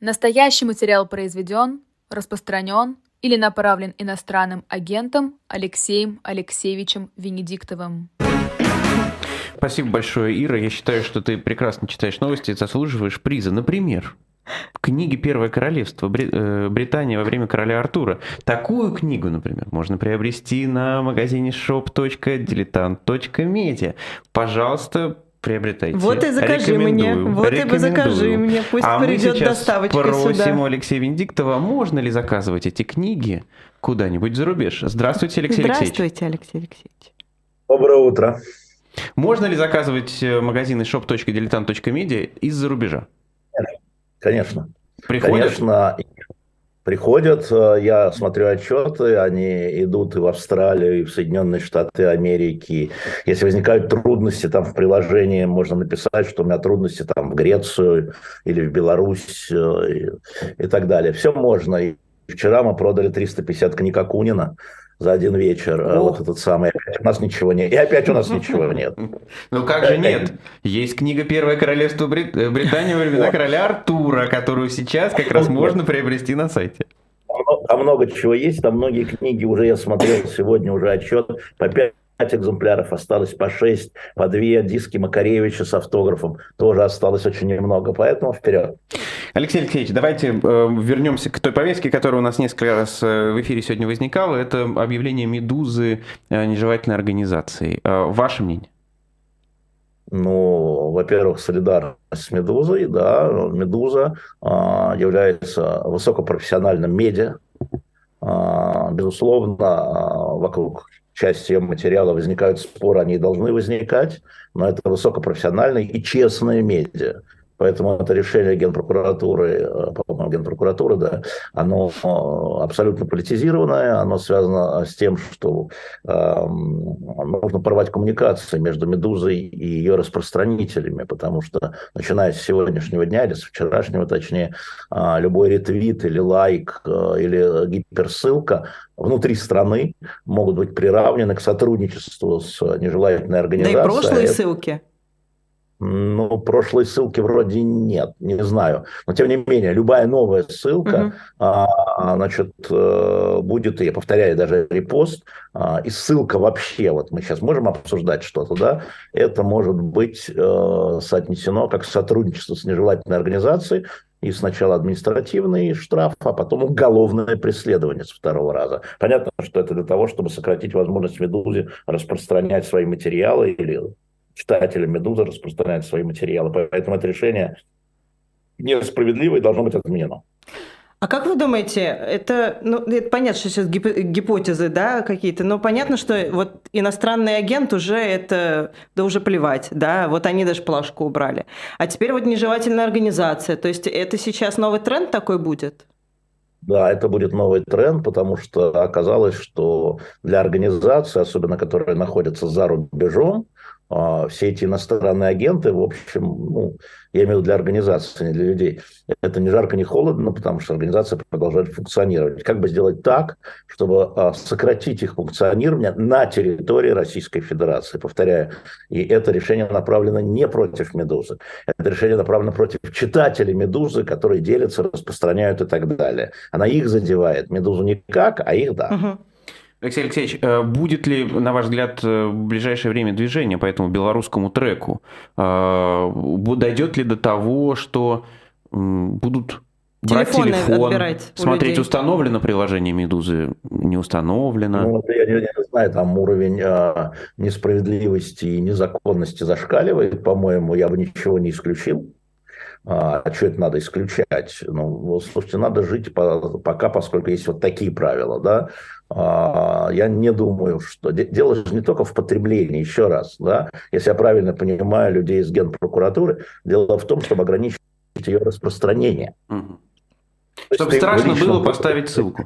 Настоящий материал произведен, распространен или направлен иностранным агентом Алексеем Алексеевичем Венедиктовым. Спасибо большое, Ира. Я считаю, что ты прекрасно читаешь новости и заслуживаешь приза. Например, книги «Первое королевство. Э, Британия во время короля Артура». Такую книгу, например, можно приобрести на магазине shop.diletant.media. Пожалуйста, приобретайте. Вот и закажи мне. Вот и закажи мне. Пусть а придет мы сейчас доставочка просим сюда. у Алексея Венедиктова, можно ли заказывать эти книги куда-нибудь за рубеж? Здравствуйте, Алексей Алексеевич. Здравствуйте, Алексей Алексеевич. Доброе утро. Можно ли заказывать э, магазины shop.diletant.media из-за рубежа? Конечно. Приходят? Конечно, приходят. Э, Я смотрю отчеты, они идут и в Австралию, и в Соединенные Штаты Америки. Если возникают трудности там в приложении, можно написать, что у меня трудности там в Грецию или в Беларусь э, и, и так далее. Все можно. И вчера мы продали 350 книг Акунина за один вечер. А О. Вот этот самый. Опять у нас ничего нет. И опять у нас ничего нет. Ну как же нет? Есть книга «Первое королевство Брит- э, Британии во времена короля Артура», которую сейчас как раз можно приобрести на сайте. Там там много чего есть, там многие книги уже я смотрел сегодня уже отчет по 5 экземпляров осталось по 6, по 2 диски Макаревича с автографом тоже осталось очень немного, поэтому вперед. Алексей Алексеевич, давайте э, вернемся к той повестке, которая у нас несколько раз э, в эфире сегодня возникала. Это объявление «Медузы» э, нежелательной организацией. Э, ваше мнение? Ну, во-первых, солидарность с «Медузой», да, «Медуза» а, является высокопрофессиональным медиа, А, безусловно, а, вокруг части ее материала возникают споры, они должны возникать, но это высокопрофессиональные и честные медиа. Поэтому это решение Генпрокуратуры, э, Генпрокуратуры, да, оно э, абсолютно политизированное, оно связано с тем, что э, нужно порвать коммуникации между «Медузой» и ее распространителями, потому что, начиная с сегодняшнего дня или с вчерашнего, точнее, э, любой ретвит или лайк э, или гиперссылка внутри страны могут быть приравнены к сотрудничеству с нежелательной Да организацией. и прошлые ссылки. Ну, прошлой ссылки вроде нет, не знаю. Но, тем не менее, любая новая ссылка, Мгм. а, значит, э, будет, я повторяю, даже репост, а, и ссылка вообще, вот мы сейчас можем обсуждать что-то, да, это может быть э, соотнесено как сотрудничество с нежелательной организацией, и сначала административный штраф, а потом уголовное преследование с второго раза. Понятно, что это для того, чтобы сократить возможность «Медузе» распространять свои материалы или читателям «Медузы» распространять свои материалы. Поэтому это решение несправедливо и должно быть отменено. А как вы думаете, это, ну, это понятно, что сейчас гип- гипотезы, да, какие-то, но понятно, что вот иностранный агент уже это, да уже плевать, да, вот они даже плашку убрали. А теперь вот нежелательная организация, то есть это сейчас новый тренд такой будет? Да, это будет новый тренд, потому что оказалось, что для организации, особенно которые находятся за рубежом, все эти иностранные агенты, в общем, ну, я имею в виду для организации, не для людей, это ни жарко, ни холодно, потому что организация продолжает функционировать. Как бы сделать так, чтобы а, сократить их функционирование на территории Российской Федерации? Повторяю, и это решение направлено не против «Медузы», это решение направлено против читателей «Медузы», которые делятся, распространяют и так далее. Она их задевает, «Медузу» никак, а их да. Мгм. Алексей Алексеевич, э, будет ли, на ваш взгляд, э, в ближайшее время движение по этому белорусскому треку? Э, Дойдет ли до того, что будут брать Телефоны телефон, смотреть, людей? установлено приложение «Медузы», не установлено? Ну, это я не, не знаю, там уровень а, несправедливости и незаконности зашкаливает, по-моему, я бы ничего не исключил. А, что это надо исключать? Ну, слушайте, надо жить по- пока, поскольку есть вот такие правила, да. А, я не думаю, что... де- Дело же не только в потреблении, еще раз, да. Если я правильно понимаю людей из Генпрокуратуры, дело в том, чтобы ограничить ее распространение. То Чтобы страшно было поставить ссылку.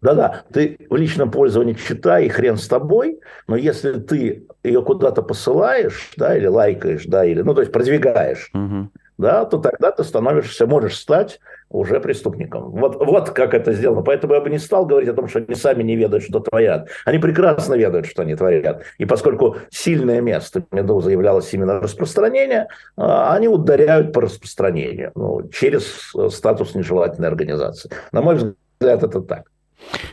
Да-да, ты в личном пользовании читай, и хрен с тобой, но если ты ее куда-то посылаешь, да, или лайкаешь, да, или, ну, то есть продвигаешь, Мгм. Да, то тогда ты становишься, можешь стать уже преступником. Вот, вот как это сделано. Поэтому я бы не стал говорить о том, что они сами не ведают, что творят. Они прекрасно ведают, что они творят. И поскольку сильное место «Медузы» являлось именно распространение, а, они ударяют по распространению ну, через статус нежелательной организации. На мой взгляд, это так.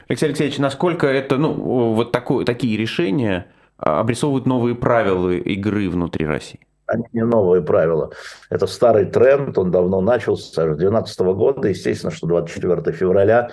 Алексей Алексеевич, насколько это, ну, вот такое, такие решения а, обрисовывают новые правила игры внутри России? Они не новые правила. Это старый тренд, он давно начался, с 2012 года. Естественно, что 24 февраля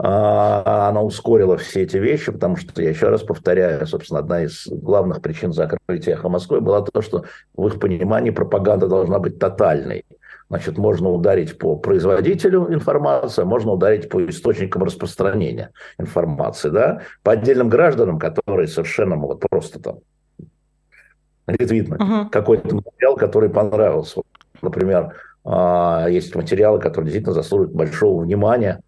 а, она ускорила все эти вещи, потому что, я еще раз повторяю, собственно, одна из главных причин закрытия «Эхо Москвы» была то, что в их понимании пропаганда должна быть тотальной. Значит, можно ударить по производителю информации, можно ударить по источникам распространения информации, да, по отдельным гражданам, которые совершенно вот просто там ретвитнуть uh-huh. какой-то материал, который понравился. Например, а, есть материалы, которые действительно заслуживают большого внимания.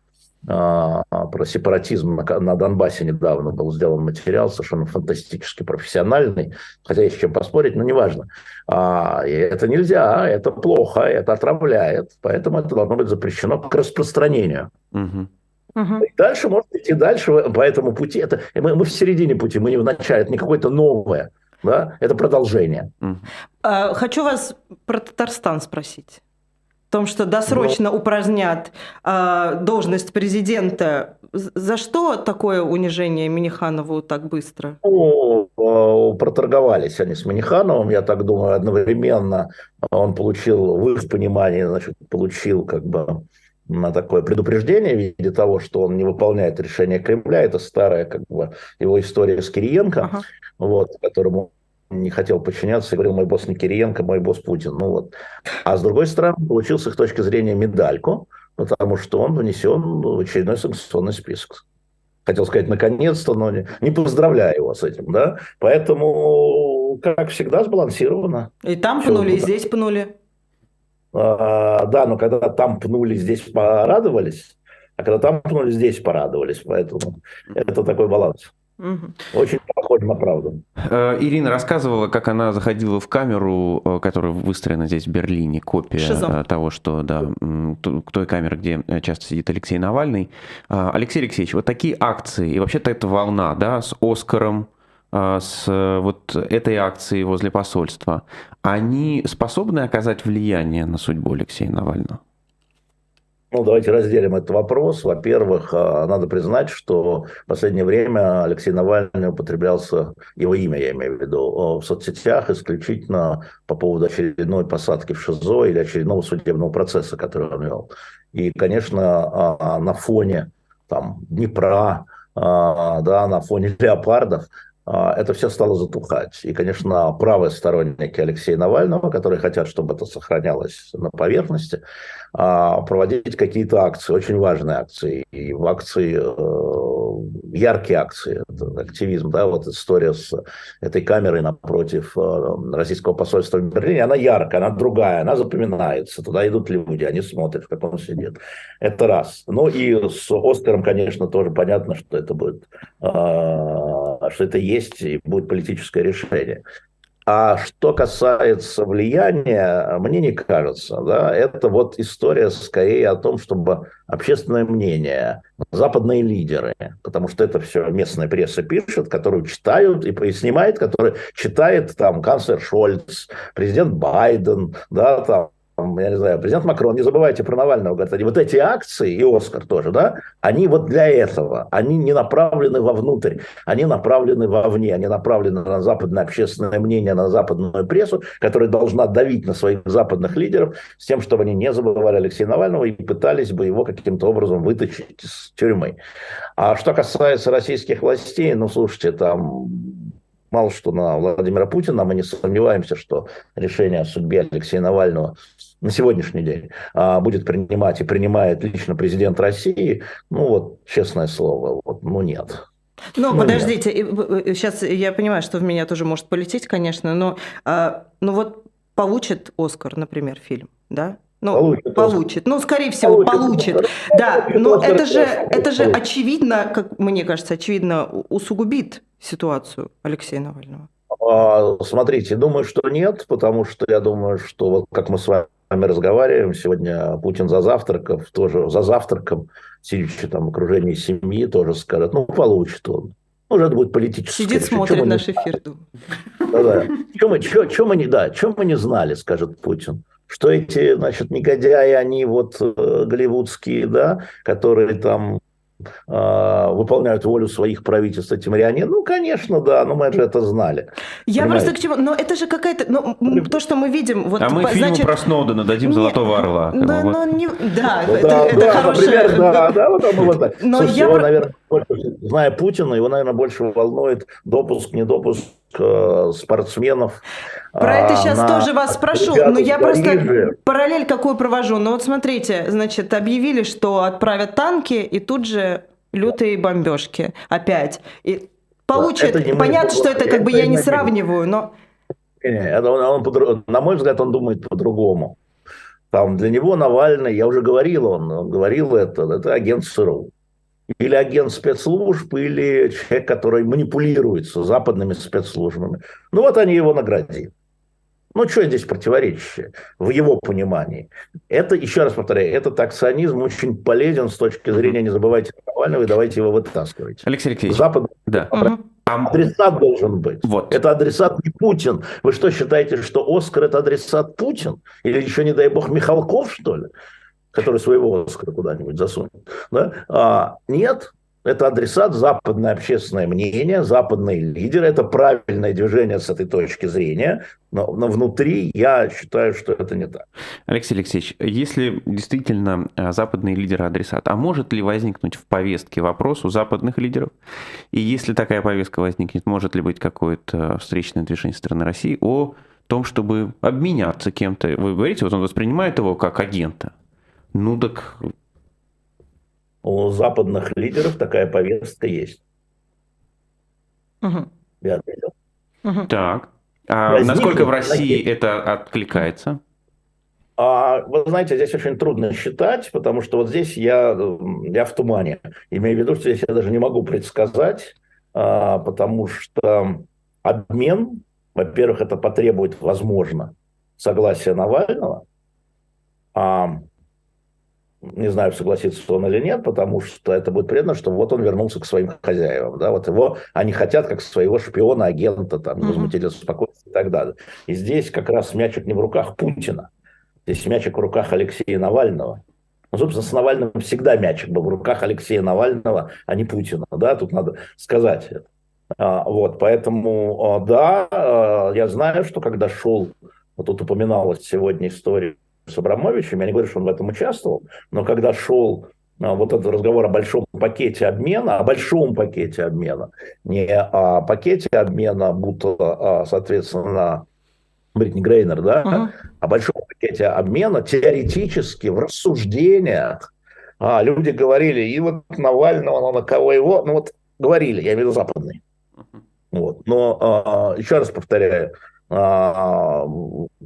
А, про сепаратизм на Донбассе недавно был сделан материал, совершенно фантастически профессиональный, хотя есть с чем поспорить, но неважно. А, и это нельзя, это плохо, это отравляет, поэтому это должно быть запрещено к распространению. Угу. И дальше можно идти дальше по этому пути. Это, мы, мы в середине пути, мы не в начале, это не какое-то новое, да? это продолжение. Угу. Хочу вас про Татарстан спросить в том, что досрочно Но... упразднят э, должность президента. За что такое унижение Миниханову так быстро? Ну, э, проторговались они с Минихановым, я так думаю, одновременно он получил, в их понимании, значит, получил как бы на такое предупреждение в виде того, что он не выполняет решение Кремля. Это старая как бы его история с Кириенко, ага. вот, которому не хотел подчиняться и говорил, мой босс не Кириенко, мой босс Путин. Ну вот. А с другой стороны, получил с их точки зрения медальку, потому что он внесен в очередной санкционный список. Хотел сказать, наконец-то, но не, не поздравляю его с этим, да. Поэтому, как всегда, сбалансировано. И там пнули, и здесь пнули. А, да, но когда там пнули, здесь порадовались, а когда там пнули, здесь порадовались. Поэтому это такой баланс. Очень похоже на правду. Э, Ирина рассказывала, как она заходила в камеру, э, которая выстроена здесь в Берлине, копия Шизо. того, что, да, к той камеры, где часто сидит Алексей Навальный. Э, Алексей Алексеевич, вот такие акции, и вообще-то эта волна, да, с Оскаром, с вот этой акцией возле посольства, они способны оказать влияние на судьбу Алексея Навального? Ну, давайте разделим этот вопрос. Во-первых, а, надо признать, что в последнее время Алексей Навальный употреблялся, его имя я имею в виду, в соцсетях исключительно по поводу очередной посадки в ШИЗО или очередного судебного процесса, который он вел. И, конечно, а, а, на фоне там, Днепра, да, на фоне леопардов а, это все стало затухать. И, конечно, правые сторонники Алексея Навального, которые хотят, чтобы это сохранялось на поверхности, а, проводить какие-то акции, очень важные акции. И в акции, э, яркие акции, активизм, да, вот история с этой камерой напротив э, российского посольства в Берлине, она яркая, она другая, она запоминается. Туда идут люди, они смотрят, как он сидит. Это раз. Ну и с Оскаром, конечно, тоже понятно, что это будет, а, что это есть и будет политическое решение. А что касается влияния, мне не кажется. Да, это вот история скорее о том, чтобы общественное мнение, западные лидеры, потому что это все местная пресса пишет, которую читают и, снимает, который читает там канцлер Шольц, президент Байден, да, там я не знаю, президент Макрон, не забывайте про Навального, говорят, они вот эти акции, и Оскар тоже, да, они вот для этого, они не направлены вовнутрь, они направлены вовне, они направлены на западное общественное мнение, на западную прессу, которая должна давить на своих западных лидеров с тем, чтобы они не забывали Алексея Навального и пытались бы его каким-то образом вытащить из тюрьмы. А что касается российских властей, ну, слушайте, там мало что на Владимира Путина, мы не сомневаемся, что решение о судьбе Алексея Навального на сегодняшний день а, будет принимать и принимает лично президент России, ну вот, честное слово, вот, ну нет. Ну, ну подождите, нет. сейчас я понимаю, что в меня тоже может полететь, конечно, но а, ну вот получит Оскар, например, фильм, да? Ну, получит. получит. Ну, скорее всего, получит. получит. Да, но это же, это же очевидно, как мне кажется, очевидно усугубит ситуацию Алексея Навального. А, смотрите, думаю, что нет, потому что я думаю, что, вот как мы с вами вами разговариваем. Сегодня Путин за завтраком, тоже за завтраком, сидящий там в окружении семьи, тоже скажет, ну, получит он. Может, это будет политическое. Сидит, смотрит наш эфир. Да-да. Что мы, что, что мы не, да, что мы не знали, скажет Путин что эти, значит, негодяи, они вот э, голливудские, да, которые там выполняют волю своих правительств, эти марионетки. Ну, конечно, да, но мы же это знали. Я понимаете? просто к чему... Но это же какая-то... Ну, то, что мы видим... Вот, а мы по, фильму про Сноудена дадим не, «Золотого орла». Да, вот. но не... Да, ну, это, да, это да, хорошая... Например, да, да, вот мы вот Но Слушайте, я... его, наверное, зная Путина, его, наверное, больше волнует допуск, не допуск э, спортсменов. Про это сейчас а, тоже вас спрошу, но я просто параллель какую провожу. Ну вот смотрите, значит, объявили, что отправят танки, и тут же лютые бомбежки опять. И получит, да, понятно, что это как бы я не сравниваю, но... Не, он, он, на мой взгляд, он думает по-другому. Там для него Навальный, я уже говорил, он, он говорил это, это агент СРУ или агент спецслужб, или человек, который манипулируется западными спецслужбами. Ну вот они его наградили. Ну, что здесь противоречие в его понимании? Это, еще раз повторяю, этот акционизм очень полезен с точки зрения, не забывайте Навального, и давайте его вытаскивать. Алексей Алексеевич. Запад да. Адресат должен быть. Вот. Это адресат не Путин. Вы что, считаете, что Оскар – это адресат Путин? Или еще, не дай бог, Михалков, что ли? Который своего Оскара куда-нибудь засунет. Да? А, нет, это адресат западное общественное мнение, западные лидеры. Это правильное движение с этой точки зрения. Но, но внутри я считаю, что это не так. Алексей Алексеевич, если действительно а, западные лидеры адресат, а может ли возникнуть в повестке вопрос у западных лидеров? И если такая повестка возникнет, может ли быть какое-то встречное движение страны России о том, чтобы обменяться кем-то? Вы говорите, вот он воспринимает его как агента. Ну так... У западных лидеров такая повестка есть. Угу. Я ответил. Угу. Так. А Возникнет, насколько в России такие... это откликается? А, вы знаете, здесь очень трудно считать, потому что вот здесь я, я в тумане. Имею в виду, что здесь я даже не могу предсказать, а, потому что обмен, во-первых, это потребует, возможно, согласия Навального, а не знаю, согласится он или нет, потому что это будет приятно, что вот он вернулся к своим хозяевам, да, вот его они хотят как своего шпиона, агента, там, возмутителя спокойствия и так далее. И здесь как раз мячик не в руках Путина, здесь мячик в руках Алексея Навального. Ну, собственно, с Навальным всегда мячик был в руках Алексея Навального, а не Путина, да, тут надо сказать это. А, вот, поэтому, а, да, а, я знаю, что когда шел, вот тут упоминалась сегодня история с Абрамовичем, я не говорю, что он в этом участвовал, но когда шел а, вот этот разговор о большом пакете обмена, о большом пакете обмена, не о пакете обмена, будто, а, соответственно, Бритни Грейнер, да, uh-huh. о большом пакете обмена, теоретически в рассуждениях а, люди говорили, и вот Навального, ну, на кого его, ну вот говорили, я имею в виду западные. Uh-huh. Вот. Но а, еще раз повторяю,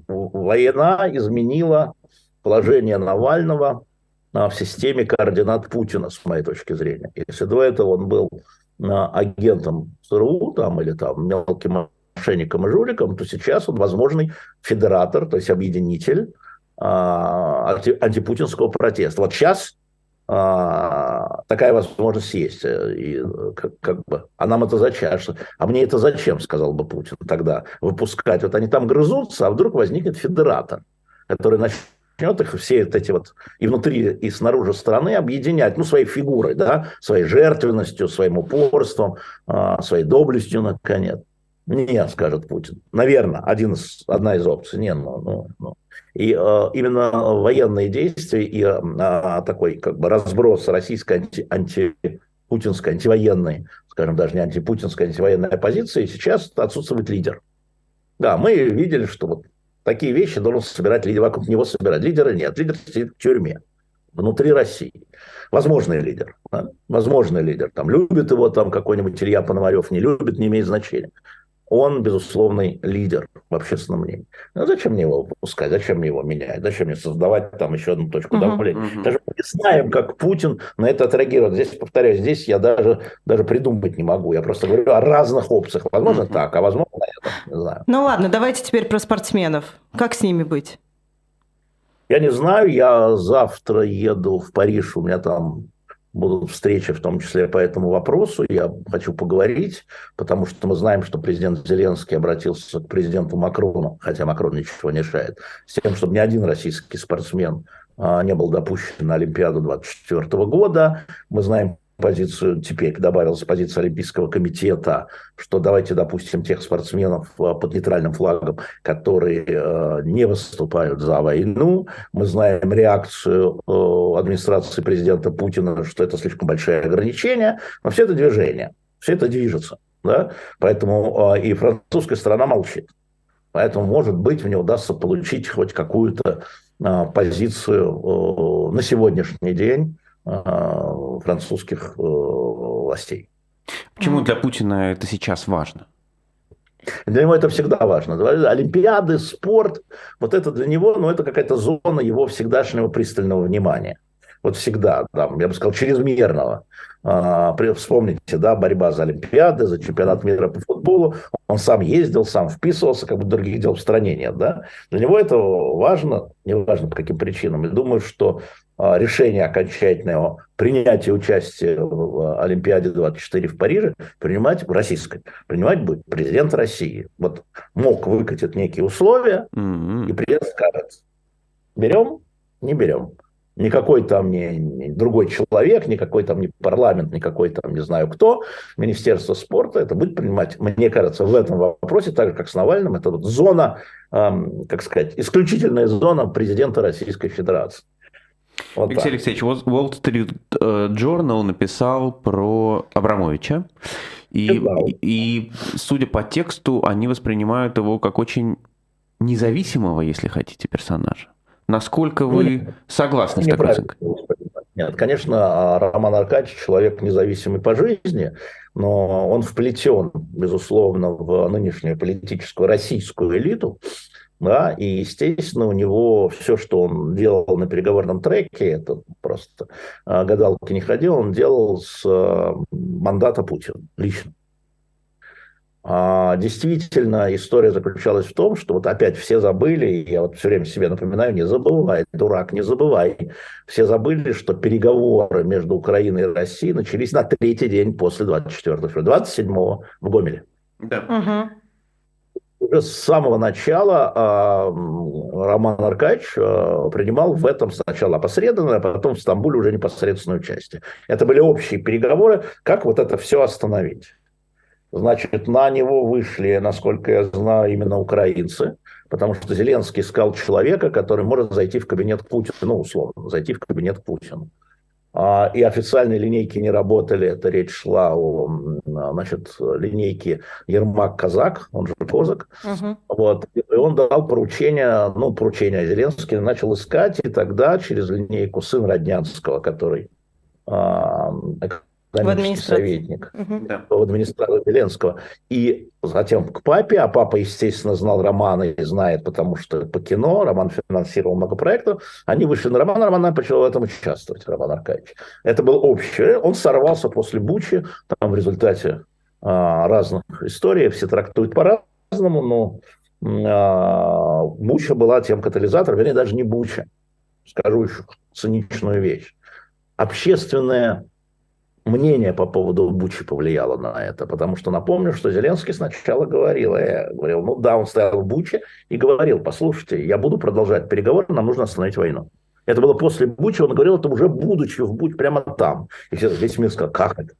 война изменила положение Навального в системе координат Путина, с моей точки зрения. Если до этого он был а, агентом ЦРУ там, или там мелким мошенником и жуликом, то сейчас он возможный федератор, то есть объединитель а, анти, антипутинского протеста. Вот сейчас а, такая возможность есть. Э, и как, как бы, а нам это зачем? А мне это зачем, сказал бы Путин тогда, выпускать? Вот они там грызутся, а вдруг возникнет федератор, который начнет их все вот эти вот и внутри, и снаружи страны объединять, ну, своей фигурой, да, своей жертвенностью, своим упорством, а, своей доблестью, наконец. Нет, скажет Путин. Наверное, один из, одна из опций. Не, ну, ну, ну. И э, именно военные действия и э, такой как бы разброс российской анти, антипутинской, антивоенной, скажем, даже не антипутинской, антивоенной оппозиции, сейчас отсутствует лидер. Да, мы видели, что вот такие вещи должен собирать лидер, вокруг него собирать. Лидера нет, лидер сидит в тюрьме внутри России. Возможный лидер. Да? Возможный лидер. Там любит его там какой-нибудь Илья Пономарев, не любит, не имеет значения он, безусловный лидер в общественном мнении. Ну, зачем мне его выпускать, зачем мне его менять, зачем мне создавать там еще одну точку uh-huh, давления. Uh-huh. Даже мы не знаем, как Путин на это отреагирует. Здесь, повторяю, здесь я даже, даже придумать не могу. Я просто говорю о разных опциях. Возможно uh-huh. так, а возможно это, не знаю. Ну ладно, давайте теперь про спортсменов. Как с ними быть? Я не знаю, я завтра еду в Париж, у меня там будут встречи, в том числе по этому вопросу. Я хочу поговорить, потому что мы знаем, что президент Зеленский обратился к президенту Макрону, хотя Макрон ничего не решает, с тем, чтобы ни один российский спортсмен а, не был допущен на Олимпиаду 2024 года. Мы знаем позицию, теперь добавилась позиция Олимпийского комитета, что давайте допустим тех спортсменов э, под нейтральным флагом, которые э, не выступают за войну. Мы знаем реакцию э, администрации президента Путина, что это слишком большие ограничения, но все это движение, все это движется. Да? Поэтому и французская сторона молчит. Поэтому, может быть, мне удастся получить хоть какую-то позицию на сегодняшний день французских э, властей. Почему для Путина это сейчас важно? Для него это всегда важно. Олимпиады, спорт, вот это для него, ну, это какая-то зона его всегдашнего пристального внимания. Вот всегда, да, я бы сказал, чрезмерного. А, вспомните, да, борьба за Олимпиады, за чемпионат мира по футболу. Он сам ездил, сам вписывался, как бы других дел в стране нет, да. Для него это важно, не важно по каким причинам. И думаю, что решение окончательного принятия участия в Олимпиаде 24 в Париже принимать в российской. Принимать будет президент России. Вот мог выкатить некие условия, mm-hmm. и президент скажет, берем, не берем. Никакой там не, не другой человек, никакой там не парламент, никакой там не знаю кто, Министерство спорта это будет принимать, мне кажется, в этом вопросе, так же как с Навальным, это вот зона, эм, как сказать, исключительная зона президента Российской Федерации. Вот Алексей так. Алексеевич, Wall Street э, Journal написал про Абрамовича. И, и, судя по тексту, они воспринимают его как очень независимого, если хотите, персонажа. Насколько вы Нет, согласны с такой оценкой? Нет, конечно, Роман Аркадьевич человек независимый по жизни, но он вплетен, безусловно, в нынешнюю политическую российскую элиту да, и, естественно, у него все, что он делал на переговорном треке, это просто а, гадалки не ходил, он делал с а, мандата Путина лично. А, действительно, история заключалась в том, что вот опять все забыли, я вот все время себе напоминаю, не забывай, дурак, не забывай. Все забыли, что переговоры между Украиной и Россией начались на третий день после 24 февраля, 27-го в Гомеле. Да. Угу уже с самого начала э, Роман Аркадьевич э, принимал в этом сначала опосредованное, а потом в Стамбуле уже непосредственное участие. Это были общие переговоры, как вот это все остановить. Значит, на него вышли, насколько я знаю, именно украинцы, потому что Зеленский искал человека, который может зайти в кабинет к Путину, ну, условно, зайти в кабинет к Путину. А, и официальные линейки не работали. Это речь шла о значит, линейке Ермак-Казак, он же Козак. Угу. Вот. И он дал поручение, ну, поручение Зеленский начал искать, и тогда через линейку сын Роднянского, который в советник угу. в администрации Зеленского. И затем к папе, а папа, естественно, знал Романа и знает, потому что по кино Роман финансировал много проектов. Они вышли на Романа, Роман начал в этом участвовать, Роман Аркадьевич. Это был общий. Он сорвался после Бучи, там в результате а, разных историй, все трактуют по-разному, но а, Буча была тем катализатором, вернее, даже не Буча. Скажу еще циничную вещь. Общественная мнение по поводу Бучи повлияло на это, потому что напомню, что Зеленский сначала говорил, э, говорил, ну да, он стоял в Буче и говорил, послушайте, я буду продолжать переговоры, нам нужно остановить войну. Это было после Бучи, он говорил это уже будучи в Буч, прямо там. И все, весь мир сказал, как это?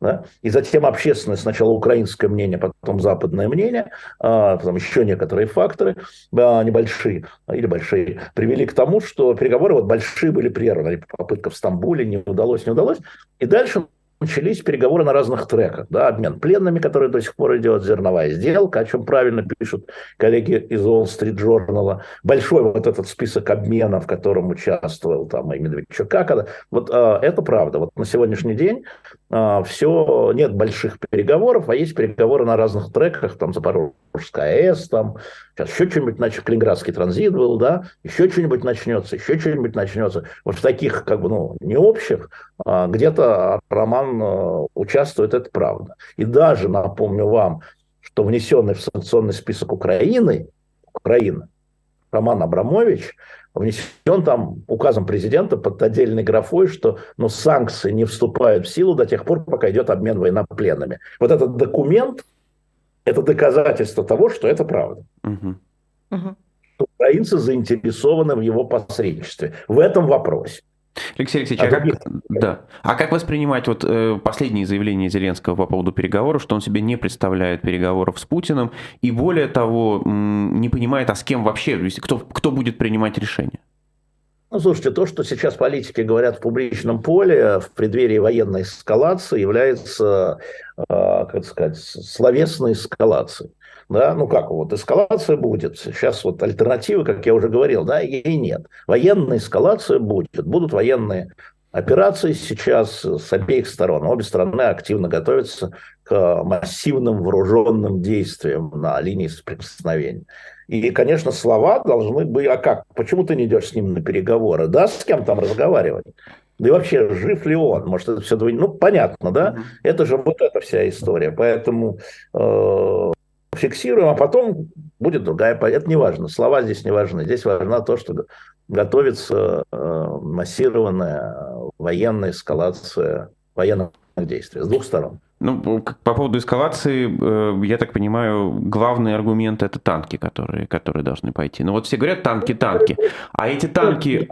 Да? И затем общественное, сначала украинское мнение, потом западное мнение, а, потом еще некоторые факторы а, небольшие или большие, привели к тому, что переговоры вот большие были прерваны. Попытка в Стамбуле не удалось, не удалось. И дальше начались переговоры на разных треках. Да, обмен пленными, который до сих пор идет, зерновая сделка, о чем правильно пишут коллеги из Wall Street Journal. Большой вот этот список обменов, в котором участвовал там и Медведчук. Как? Вот а, это правда. Вот на сегодняшний день а, все, нет больших переговоров, а есть переговоры на разных треках, там Запорожская АЭС, там сейчас еще что-нибудь, значит, Калининградский транзит был, да, еще что-нибудь начнется, еще что-нибудь начнется. Вот в таких, как бы, ну, не общих, где-то Роман а, участвует, это правда. И даже, напомню вам, что внесенный в санкционный список Украины, Украина, Роман Абрамович, внесен там указом президента под отдельной графой, что ну, санкции не вступают в силу до тех пор, пока идет обмен военнопленными. Вот этот документ – это доказательство того, что это правда. Угу. Угу. Украинцы заинтересованы в его посредничестве в этом вопросе. Алексей Алексеевич, а, а, как, да. а как воспринимать вот э, последние заявления Зеленского по поводу переговоров, что он себе не представляет переговоров с Путиным и более того не понимает, а с кем вообще, кто, кто будет принимать решение? Ну, слушайте, то, что сейчас политики говорят в публичном поле в преддверии военной эскалации, является, э, как сказать, словесной эскалацией. Да, ну как, вот эскалация будет. Сейчас вот альтернативы, как я уже говорил, да, ей нет. Военная эскалация будет. Будут военные операции сейчас с обеих сторон. Обе стороны активно готовятся к массивным вооруженным действиям на линии соприкосновения. И, конечно, слова должны быть, а как? Почему ты не идешь с ним на переговоры? Да, с кем там разговаривать? Да и вообще, жив ли он? Может, это все... Ну, понятно, да? Это же вот эта вся история. Поэтому э, фиксируем, а потом будет другая. Это не важно, слова здесь не важны. Здесь важно то, что готовится э, массированная военная эскалация военных действий с двух сторон. Ну, по поводу эскалации, э, я так понимаю, главный аргумент это танки, которые, которые должны пойти. Ну вот все говорят танки, танки, а эти танки...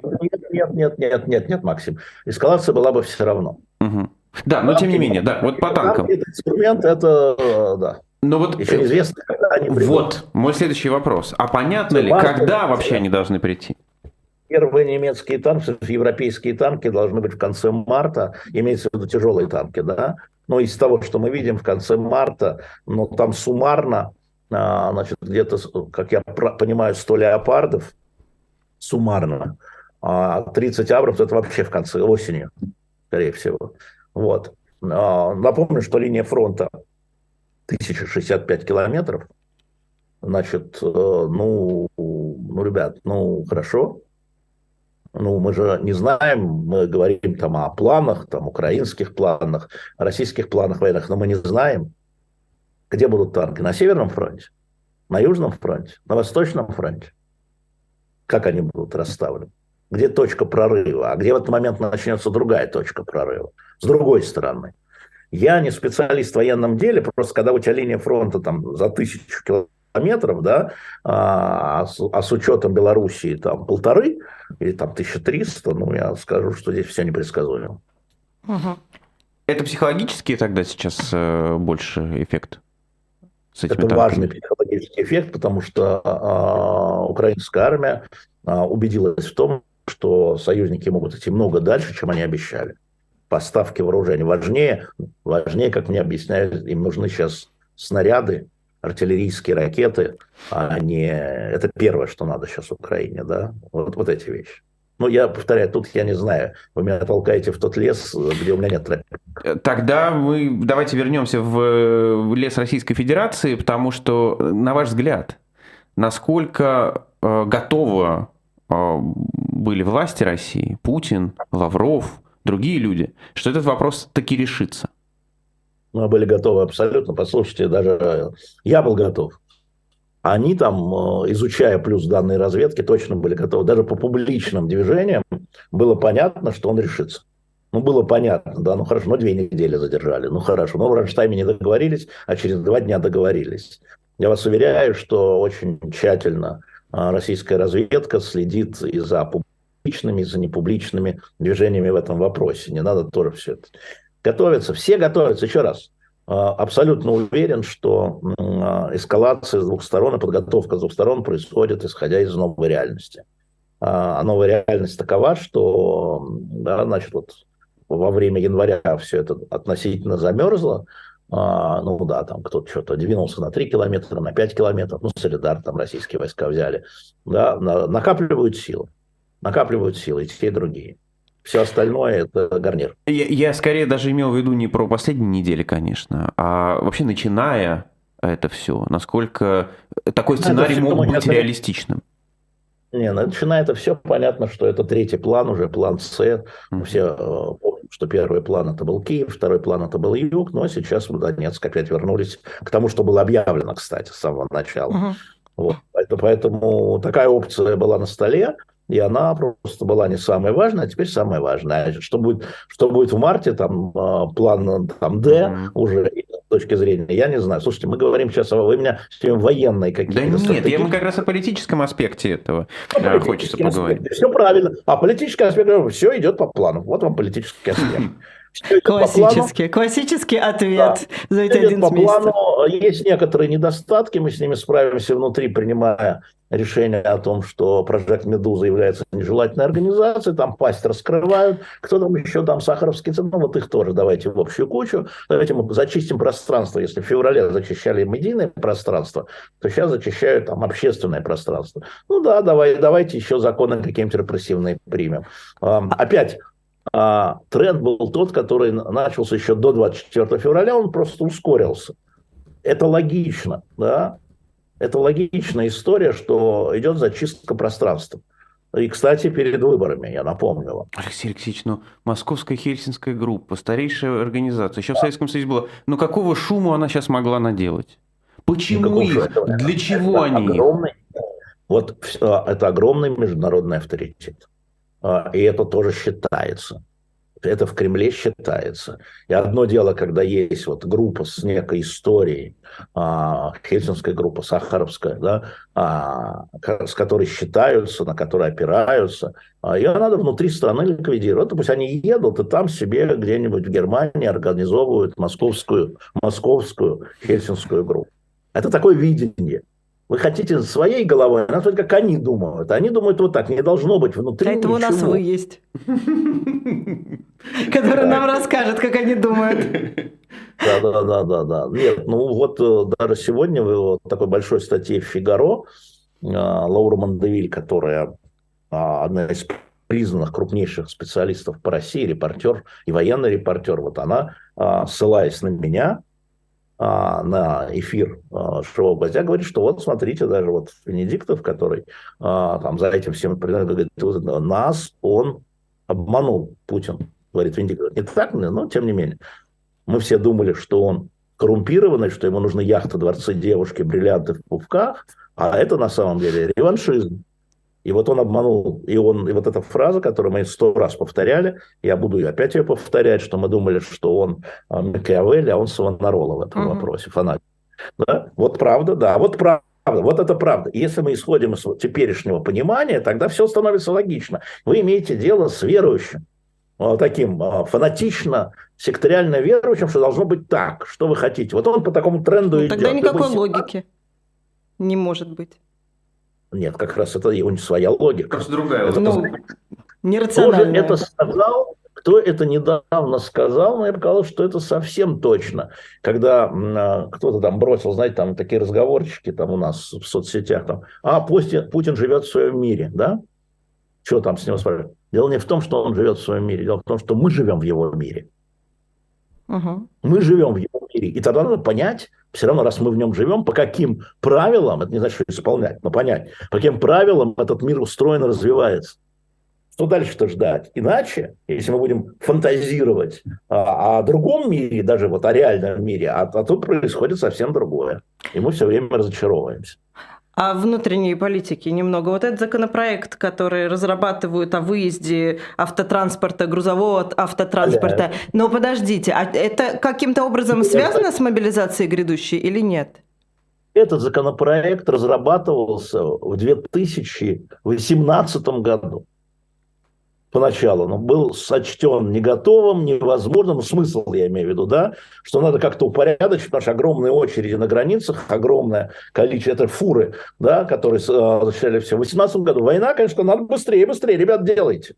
Нет, нет, нет, нет, нет, Максим. Эскалация была бы все равно. Угу. Да, но тем не менее, да, вот по танкам. Инструмент это, э, да, но вот еще неизвестно, когда они придут. Вот мой следующий вопрос. А понятно ли, когда вообще они должны прийти? Первые немецкие танки, европейские танки должны быть в конце марта, имеется в виду тяжелые танки, да. Но из того, что мы видим в конце марта, ну там суммарно, а, значит, где-то, как я понимаю, 100 леопардов, суммарно, а 30 абров это вообще в конце осени, скорее всего. Вот. А, напомню, что линия фронта 1065 километров, значит, э, ну, ну, ребят, ну, хорошо, ну, мы же не знаем, мы говорим там о планах, там, украинских планах, российских планах военных, но мы не знаем, где будут танки. На Северном фронте, на Южном фронте, на Восточном фронте. Как они будут расставлены? Где точка прорыва? А где в этот момент начнется другая точка прорыва? С другой стороны. Я не специалист в военном деле, просто когда у тебя линия фронта там за тысячу километров, да, а, с, а с учетом Белоруссии там полторы или там 1300, ну, я скажу, что здесь все непредсказуемо. Угу. Это психологический тогда сейчас э, больше эффект? С этими Это танками? важный психологический эффект, потому что э, украинская армия э, убедилась в том, что союзники могут идти много дальше, чем они обещали поставки вооружений. Важнее, важнее, как мне объясняют, им нужны сейчас снаряды, артиллерийские ракеты, а не... Это первое, что надо сейчас Украине, да? Вот, вот эти вещи. Ну, я повторяю, тут я не знаю. Вы меня толкаете в тот лес, где у меня нет тропинок. Тогда мы давайте вернемся в лес Российской Федерации, потому что, на ваш взгляд, насколько э, готовы э, были власти России, Путин, Лавров, другие люди, что этот вопрос таки решится? Мы были готовы абсолютно. Послушайте, даже я был готов. Они там, э, изучая плюс данные разведки, точно были готовы. Даже по публичным движениям было понятно, что он решится. Ну, было понятно, да, ну хорошо, ну две недели задержали, ну хорошо, но в Ранштайме не договорились, а через два дня договорились. Я вас уверяю, что очень тщательно а, российская разведка следит и за публичными, за непубличными движениями в этом вопросе. Не надо тоже все это. Готовятся, все готовятся. Еще раз, а, абсолютно уверен, что а, эскалация с двух сторон и подготовка с двух сторон происходит, исходя из новой реальности. А новая реальность такова, что да, значит, вот во время января все это относительно замерзло, а, ну да, там кто-то что-то двинулся на 3 километра, на 5 километров, ну, Солидар, там российские войска взяли, да, на, накапливают силы накапливают силы, и те, и другие. Все остальное – это гарнир. Я, я скорее даже имел в виду не про последние недели, конечно, а вообще начиная это все, насколько такой сценарий да, мог быть реалистичным. Не, начиная это все, понятно, что это третий план уже, план С. Mm-hmm. Все э, помним, что первый план это был Киев, второй план это был Юг, но сейчас в Донецк опять вернулись к тому, что было объявлено, кстати, с самого начала. Mm-hmm. Вот. Поэтому такая опция была на столе, и она просто была не самая важная, а теперь самая важная. А что будет, что будет в марте, там а, план там Д mm-hmm. уже с точки зрения, я не знаю. Слушайте, мы говорим сейчас, вы меня все военные какие-то. Да нет, я мы как раз о политическом аспекте этого ну, хочется поговорить. Аспект. Все правильно. А политический аспект, все идет по плану. Вот вам политический аспект. Классический, классический ответ да. за эти 11 по плану. есть некоторые недостатки, мы с ними справимся внутри, принимая решение о том, что проект «Медуза» является нежелательной организацией, там пасть раскрывают, кто там еще, там Сахаровский ну вот их тоже давайте в общую кучу, давайте мы зачистим пространство, если в феврале зачищали медийное пространство, то сейчас зачищают там общественное пространство. Ну да, давай, давайте еще законы какие-нибудь репрессивные примем. Опять, а тренд был тот, который начался еще до 24 февраля, он просто ускорился. Это логично, да? Это логичная история, что идет зачистка пространства. И, кстати, перед выборами, я напомню вам. Алексей Алексеевич, ну, Московская Хельсинская группа, старейшая организация, еще в Советском Союзе было. Ну, какого шума она сейчас могла наделать? Почему их? Для чего это они? Огромный, вот это огромный международный авторитет. А, и это тоже считается. Это в Кремле считается. И одно дело, когда есть вот группа с некой историей, а, хельсинская группа, Сахаровская, да, а, с которой считаются, на которой опираются, ее надо внутри страны ликвидировать. То пусть они едут и там себе где-нибудь в Германии организовывают московскую, московскую хельсинскую группу. Это такое видение. Вы хотите своей головой, а как они думают. Они думают вот так, не должно быть внутри Для этого у нас вы есть. Который нам расскажет, как они думают. Да, да, да, да, да. Нет, ну вот э, даже сегодня в такой большой статье в Фигаро а, Лаура Мандевиль, которая а, одна из признанных крупнейших специалистов по России, репортер и военный репортер, вот она, а, ссылаясь на меня, на эфир а, Шоу Гвоздя, говорит, что вот смотрите, даже вот Венедиктов, который а, там за этим всем говорит, нас он обманул, Путин, говорит Венедиктов. Не так, но тем не менее. Мы все думали, что он коррумпированный, что ему нужны яхты, дворцы, девушки, бриллианты в пупках, а это на самом деле реваншизм. И вот он обманул, и, он, и вот эта фраза, которую мы сто раз повторяли, я буду опять ее повторять, что мы думали, что он а, Макиавелли, а он Савонарола в этом uh-huh. вопросе, фанатик. Да? Вот правда, да, вот правда. Вот это правда. Если мы исходим из теперешнего понимания, тогда все становится логично. Вы имеете дело с верующим, а, таким а, фанатично, секториально верующим, что должно быть так, что вы хотите. Вот он по такому тренду ну, идет. Тогда никакой логики не может быть. Нет, как раз это его не своя логика. Просто другая это, ну, нерациональная. Кто же это сказал? Кто это недавно сказал? Но я бы сказал, что это совсем точно. Когда а, кто-то там бросил, знаете, там такие разговорчики там у нас в соцсетях, там, а Путин, Путин живет в своем мире, да? Что там с ним спрашивают? Дело не в том, что он живет в своем мире, дело в том, что мы живем в его мире. Угу. Мы живем в его мире. И тогда надо понять, все равно, раз мы в нем живем, по каким правилам, это не значит, что исполнять, но понять, по каким правилам этот мир устроен и развивается. Что дальше-то ждать? Иначе, если мы будем фантазировать о, о другом мире, даже вот о реальном мире, а, а тут происходит совсем другое. И мы все время разочаровываемся о внутренней политике немного. Вот этот законопроект, который разрабатывают о выезде автотранспорта, грузового автотранспорта. Но подождите, а это каким-то образом связано с мобилизацией грядущей или нет? Этот законопроект разрабатывался в 2018 году поначалу, но был сочтен не готовым, невозможным, ну, смысл я имею в виду, да, что надо как-то упорядочить, потому что огромные очереди на границах, огромное количество, это фуры, да, которые защищали все. В 2018 году война, конечно, надо быстрее, быстрее, ребят, делайте.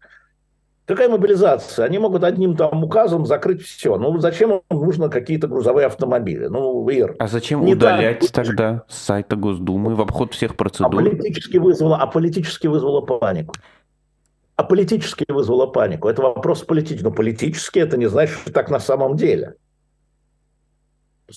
Какая мобилизация? Они могут одним там указом закрыть все. Ну, зачем им нужно какие-то грузовые автомобили? Ну, Ир. А зачем не удалять так. тогда с сайта Госдумы в обход всех процедур? А политически вызвало, а политически вызвало панику а политически вызвало панику. Это вопрос политический. Но политически это не значит, что так на самом деле.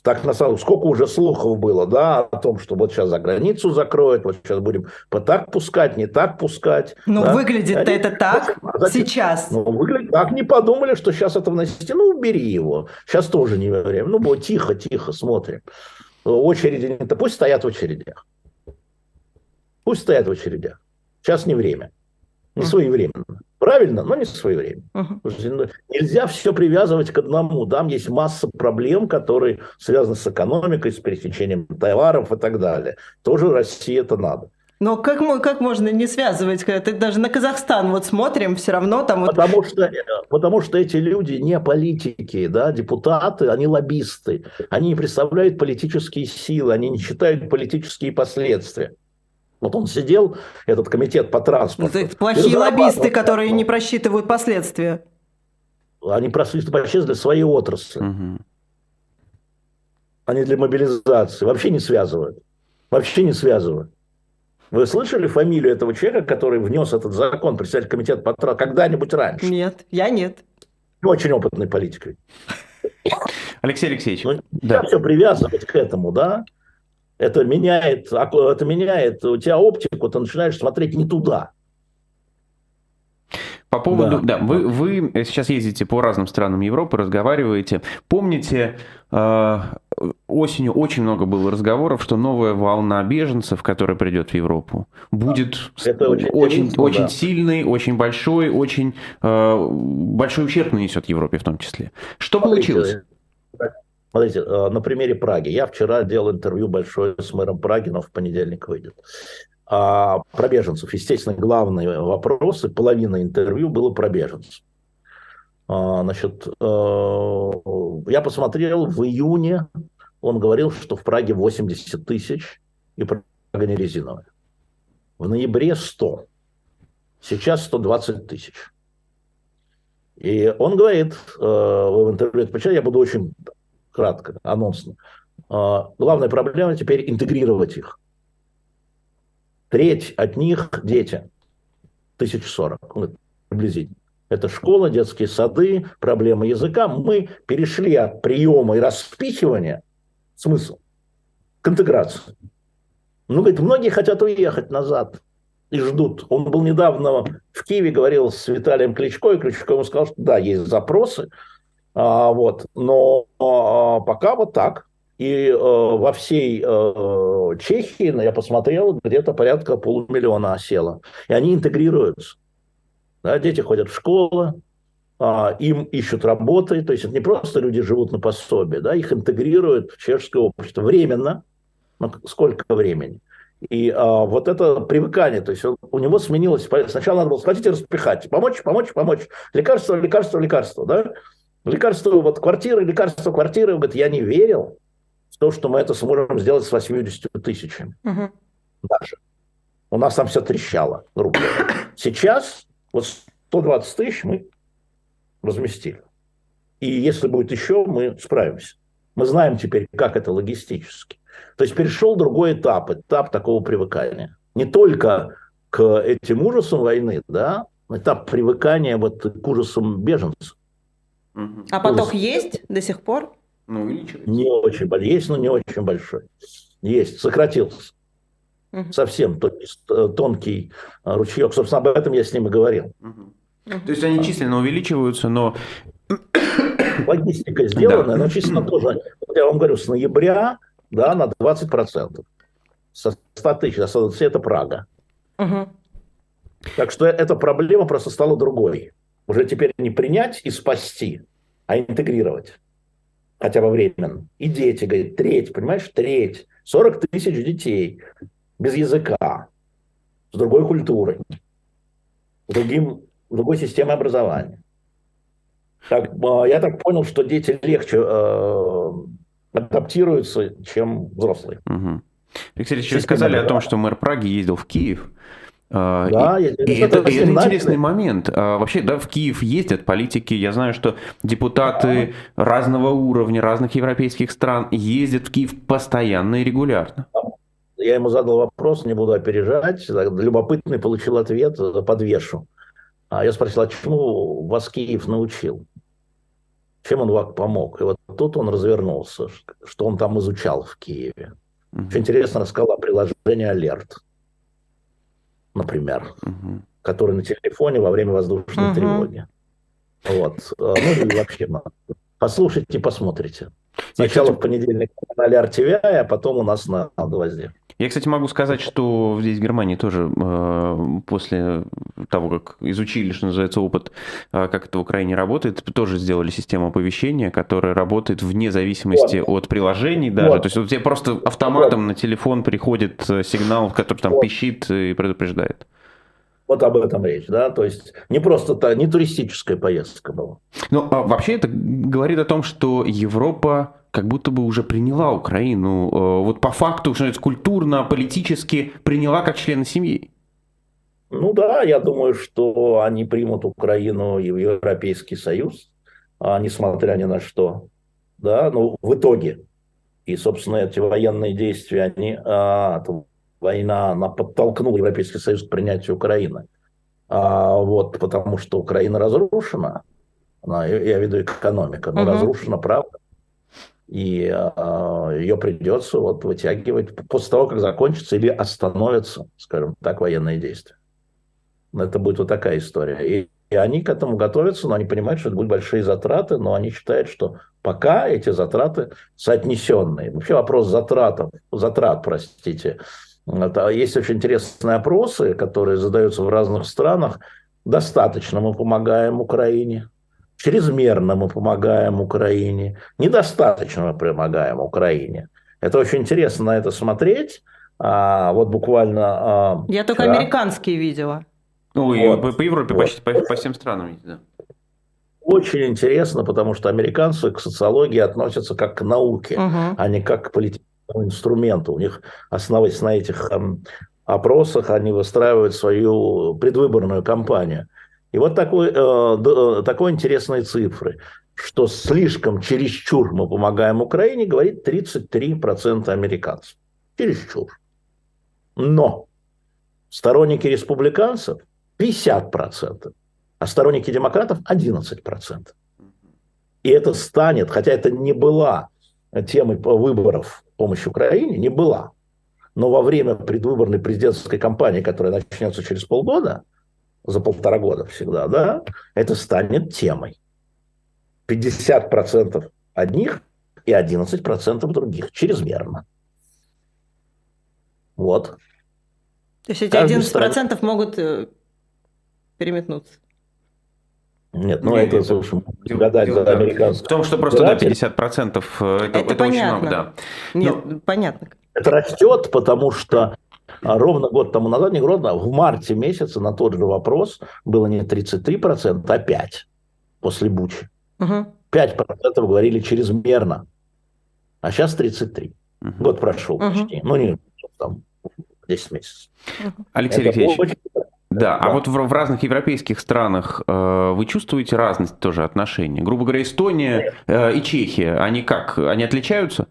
Так на самом сколько уже слухов было, да, о том, что вот сейчас за границу закроют, вот сейчас будем по так пускать, не так пускать. Ну, да? выглядит-то это так а зачем? сейчас. Ну, выглядит так, не подумали, что сейчас это вносите. Ну, убери его. Сейчас тоже не время. Ну, было тихо, тихо, смотрим. Очереди, не то пусть стоят в очередях. Пусть стоят в очередях. Сейчас не время. Не своевременно. Правильно, но не своевременно. Ну, нельзя все привязывать к одному. Там есть масса проблем, которые связаны с экономикой, с пересечением товаров и так далее. Тоже России это надо. Но как, как можно не связывать, когда даже на Казахстан вот смотрим, все равно там вот... Потому что, потому что эти люди не политики, да, депутаты, они лоббисты. Они не представляют политические силы, они не считают политические последствия. Вот он сидел, этот комитет по транспорту. Это плохие лоббисты, которые не просчитывают последствия. Они просчитывают последствия для своей отрасли. Угу. Они для мобилизации. Вообще не связывают. Вообще не связывают. Вы слышали фамилию этого человека, который внес этот закон, председатель комитета по транспорту, когда-нибудь раньше? Нет, я нет. Очень опытный политикой. Алексей Алексеевич. Ну, да. все привязывать к этому, да? Это меняет, это меняет у тебя оптику, ты начинаешь смотреть не туда. По поводу, да, да вы, вы сейчас ездите по разным странам Европы, разговариваете. Помните, э, осенью очень много было разговоров, что новая волна беженцев, которая придет в Европу, будет Это очень, очень, очень да. сильной, очень большой, очень э, большой ущерб нанесет Европе в том числе. Что Смотрите, получилось? Смотрите, э, на примере Праги. Я вчера делал интервью большое с мэром Праги, но в понедельник выйдет. А про беженцев. Естественно, главные вопросы, половина интервью было про беженцев. А, значит, э, я посмотрел в июне, он говорил, что в Праге 80 тысяч, и Прага не резиновая. В ноябре 100. Сейчас 120 тысяч. И он говорит, э, в интервью, почему я буду очень кратко, анонсно. А, главная проблема теперь интегрировать их. Треть от них дети. 1040 ну, приблизительно. Это школа, детские сады, проблема языка. Мы перешли от приема и распихивания, смысл, к интеграции. Ну, говорит, многие хотят уехать назад и ждут. Он был недавно в Киеве, говорил с Виталием Кличко, и Кличко ему сказал, что да, есть запросы, а, вот. Но а, пока вот так. И э, во всей э, Чехии, ну, я посмотрел, где-то порядка полумиллиона осело. И они интегрируются. Да, дети ходят в школу, э, им ищут работы. То есть это не просто люди живут на пособие, да, их интегрируют в чешское общество временно. Ну, сколько времени? И а, вот это привыкание, то есть он, у него сменилось. Сначала надо было схватить и распихать, помочь, помочь, помочь. Лекарство, лекарство, лекарство, да? Лекарство, вот квартиры, лекарство, квартиры. Говорит, я не верил в то, что мы это сможем сделать с 80 тысячами. Угу. Даже. У нас там все трещало, грубо говоря. Сейчас вот 120 тысяч мы разместили. И если будет еще, мы справимся. Мы знаем теперь, как это логистически. То есть перешел другой этап, этап такого привыкания. Не только к этим ужасам войны, да, этап привыкания вот к ужасам беженцев. А поток есть до сих пор? Ну, увеличивается. Не очень большой. Есть, но не очень большой. Есть, сократился. Угу. Совсем э, тонкий э, ручеек. Собственно, об этом я с ним и говорил. Угу. То есть они численно увеличиваются, но... Логистика сделана, да. но численно тоже, я вам говорю, с ноября да, на 20%. Со 100 тысяч, это Прага. Угу. Так что эта проблема просто стала другой. Уже теперь не принять и спасти, а интегрировать. Хотя бы временно. И дети, говорит, треть, понимаешь, треть. 40 тысяч детей без языка, с другой культурой, с другим, другой системой образования. Так, а, я так понял, что дети легче э, адаптируются, чем взрослые. Угу. Алексей Алексеевич, вы сказали о том, что мэр Праги ездил в Киев. А, да, и, и это, это интересный момент. А, вообще, да, в Киев ездят политики. Я знаю, что депутаты да. разного уровня, разных европейских стран ездят в Киев постоянно и регулярно. Я ему задал вопрос, не буду опережать. Любопытный получил ответ, подвешу. А я спросил, а чему вас Киев научил? Чем он вам помог? И вот тут он развернулся, что он там изучал в Киеве. Очень интересно рассказал о приложении «Алерт» например, угу. который на телефоне во время воздушной угу. тревоги. Вот. Э, ну и вообще, послушайте, посмотрите. Сначала в понедельник на канале RTVI, а потом у нас на Гвозде. Я, кстати, могу сказать, что здесь в Германии тоже э, после того, как изучили, что называется, опыт, э, как это в Украине работает, тоже сделали систему оповещения, которая работает вне зависимости вот. от приложений даже. Вот. То есть у тебя просто автоматом вот. на телефон приходит э, сигнал, который там вот. пищит и предупреждает. Вот об этом речь, да, то есть не просто та, не туристическая поездка была. Ну, а вообще это говорит о том, что Европа как будто бы уже приняла Украину, э, вот по факту, что это культурно, политически приняла как члена семьи. Ну да, я думаю, что они примут Украину и в Европейский Союз, а, несмотря ни на что. Да, ну в итоге. И, собственно, эти военные действия, они, а, война, она подтолкнула Европейский Союз к принятию Украины. А, вот, потому что Украина разрушена, она, я имею в виду экономика, но угу. разрушена, правда и э, ее придется вот вытягивать после того, как закончится или остановится, скажем так, военные действия. Это будет вот такая история. И, и они к этому готовятся, но они понимают, что это будут большие затраты, но они считают, что пока эти затраты соотнесенные. Вообще вопрос затратов, затрат, простите. Это, есть очень интересные опросы, которые задаются в разных странах. Достаточно мы помогаем Украине, Чрезмерно мы помогаем Украине, недостаточно мы помогаем Украине. Это очень интересно на это смотреть. А, вот буквально... А, Я только вчера... американские видела. Ну, вот, по, по Европе вот. почти по, по всем странам. Да. Очень интересно, потому что американцы к социологии относятся как к науке, угу. а не как к политическому инструменту. У них, основываясь на этих эм, опросах, они выстраивают свою предвыборную кампанию. И вот такой, э, э, такой интересные цифры, что слишком чересчур мы помогаем Украине, говорит 33% американцев. Чересчур. Но сторонники республиканцев 50%, а сторонники демократов 11%. И это станет, хотя это не была темой выборов помощи Украине, не была, но во время предвыборной президентской кампании, которая начнется через полгода – за полтора года всегда, да, это станет темой. 50% одних и 11% других. Чрезмерно. Вот. То есть эти Каждый 11% стране... могут э, переметнуться? Нет, ну Нет, это, слушай, гадать за американцев. В том, что просто, да, 50% э, это, это, это очень много, да. Нет, Но... понятно. Это растет, потому что а ровно год тому назад, не ровно, в марте месяце на тот же вопрос было не 33%, а 5% после Бучи. Угу. 5% говорили чрезмерно, а сейчас 33%. Угу. Год прошел угу. почти. Ну, не там 10 месяцев. Алексей Это Алексеевич, очень... Да, да, а вот в, в разных европейских странах э, вы чувствуете разность тоже отношений? Грубо говоря, Эстония э, и Чехия, они как? Они отличаются?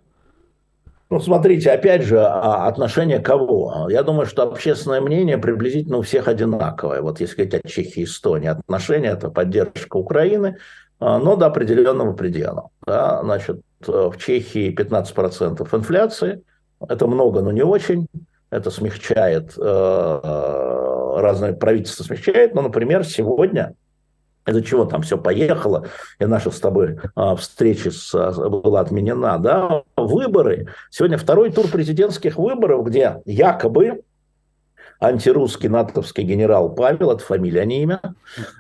Ну, смотрите, опять же, а отношение кого? Я думаю, что общественное мнение приблизительно у всех одинаковое. Вот если говорить о Чехии и Эстонии, отношение – это поддержка Украины, а, но до определенного предела. Да, значит, в Чехии 15% инфляции, это много, но не очень, это смягчает, э, э, разные правительства смягчает, но, например, сегодня из-за чего там все поехало, и наша с тобой а, встреча с, была отменена, да, выборы. Сегодня второй тур президентских выборов, где якобы антирусский натовский генерал Павел, это фамилия, а не имя,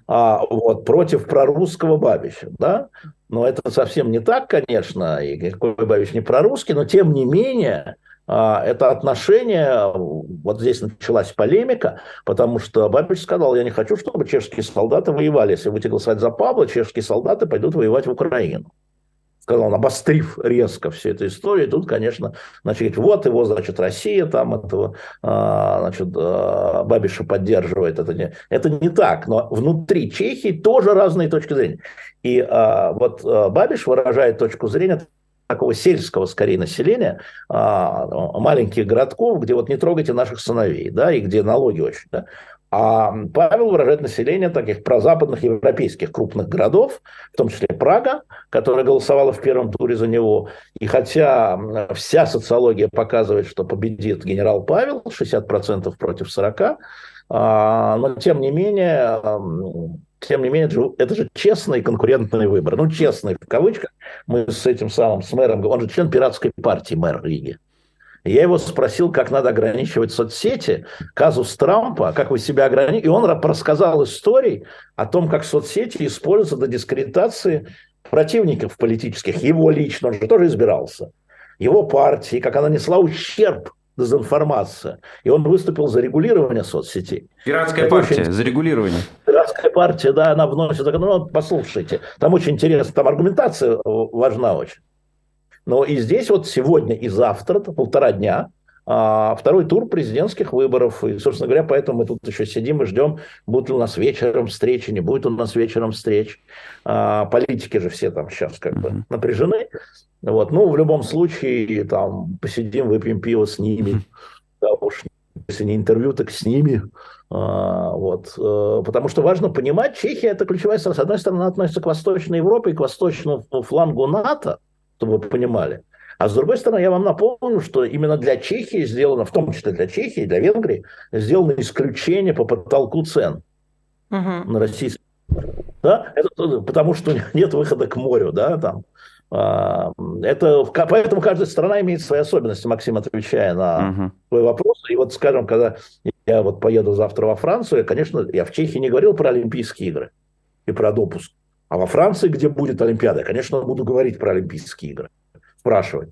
а, вот, против прорусского Бабича, да, но это совсем не так, конечно, и никакой Бабич не прорусский, но тем не менее, это отношение, вот здесь началась полемика, потому что Бабич сказал, я не хочу, чтобы чешские солдаты воевали. Если будете голосовать за Павла, чешские солдаты пойдут воевать в Украину. Сказал он, обострив резко всю эту историю. И тут, конечно, начали вот его, значит, Россия там этого, а, значит, а, Бабиша поддерживает. Это не, это не так, но внутри Чехии тоже разные точки зрения. И вот Бабиш выражает точку зрения такого сельского, скорее, населения, а, маленьких городков, где вот не трогайте наших сыновей, да, и где налоги очень, да. А Павел выражает население таких прозападных европейских крупных городов, в том числе Прага, которая голосовала в первом туре за него. И хотя вся социология показывает, что победит генерал Павел, 60% против 40%, а, но тем не менее тем не менее, это же честный конкурентный выбор. Ну, честный в кавычках. Мы с этим самым, с мэром, он же член пиратской партии, мэр Риги. Я его спросил, как надо ограничивать соцсети, казус Трампа, как вы себя ограничиваете. И он рассказал истории о том, как соцсети используются для дискредитации противников политических. Его лично, он же тоже избирался. Его партии, как она несла ущерб дезинформация. И он выступил за регулирование соцсетей. Пиратская Это партия, очень... за регулирование. Пиратская партия, да, она вносит... Ну, послушайте, там очень интересно, там аргументация важна очень. Но и здесь вот сегодня и завтра, полтора дня, а, второй тур президентских выборов. И, собственно говоря, поэтому мы тут еще сидим и ждем, будут ли у нас вечером встречи, не будет у нас вечером встреч. А, политики же все там сейчас как бы напряжены. Вот. Ну, в любом случае, там, посидим, выпьем пиво с ними. Да, уж, если не интервью, так с ними. А, вот. А, потому что важно понимать, Чехия – это ключевая страна. С одной стороны, она относится к Восточной Европе и к восточному флангу НАТО, чтобы вы понимали. А с другой стороны, я вам напомню, что именно для Чехии сделано, в том числе для Чехии, для Венгрии, сделано исключение по потолку цен угу. на российский. Да? Это потому что нет выхода к морю, да, там. А, это, поэтому каждая страна имеет свои особенности, Максим, отвечая на угу. твой вопрос. И вот, скажем, когда я вот поеду завтра во Францию, конечно, я в Чехии не говорил про Олимпийские игры и про допуск. А во Франции, где будет Олимпиада, конечно, буду говорить про Олимпийские игры спрашивать.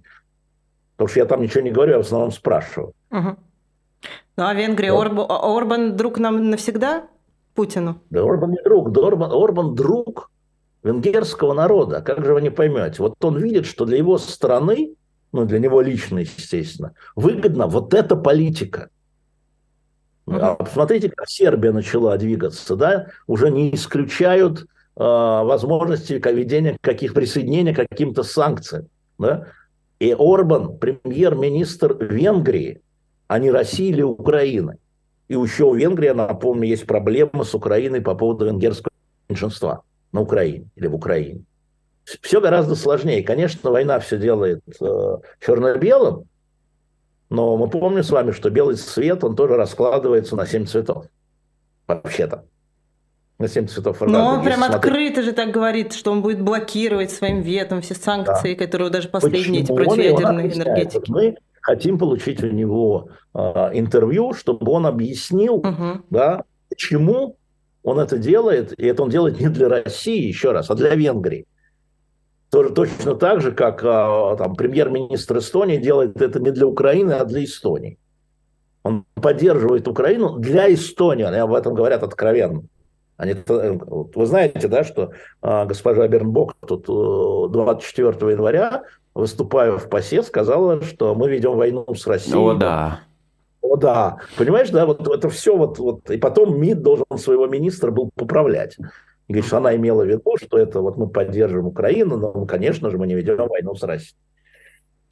Потому что я там ничего не говорю, я в основном спрашиваю. Угу. Ну а Венгрия, вот. Орб... Орбан друг нам навсегда Путину? Да Орбан не друг, да Орбан, Орбан друг венгерского народа. Как же вы не поймете? Вот он видит, что для его страны, ну для него лично, естественно, выгодна вот эта политика. А посмотрите, как Сербия начала двигаться, да? Уже не исключают э, возможности ведения каких присоединения к каким-то санкциям. Да? И Орбан премьер-министр Венгрии, а не России или Украины. И еще у Венгрии, напомню, есть проблемы с Украиной по поводу венгерского меньшинства на Украине или в Украине. Все гораздо сложнее. Конечно, война все делает э, черно-белым, но мы помним с вами, что белый цвет, он тоже раскладывается на семь цветов. Вообще-то на 7 цветов Но он прям смотреть. открыто же так говорит, что он будет блокировать своим ветом все санкции, да. которые даже последние эти против ядерной энергетики. Мы хотим получить у него э, интервью, чтобы он объяснил, угу. да, почему он это делает, и это он делает не для России, еще раз, а для Венгрии. Тоже точно так же, как э, там, премьер-министр Эстонии делает это не для Украины, а для Эстонии. Он поддерживает Украину для Эстонии, они об этом говорят откровенно. Они, э, вы знаете, да, что а, госпожа Бернбок тут 24 э, января, выступая в ПАСЕ, сказала, что мы ведем войну с Россией. О, да. О, да. Понимаешь, да, вот это все вот, вот. И потом МИД должен своего министра был поправлять. И говорит, что она имела в виду, что это вот мы поддерживаем Украину, но, конечно же, мы не ведем войну с Россией.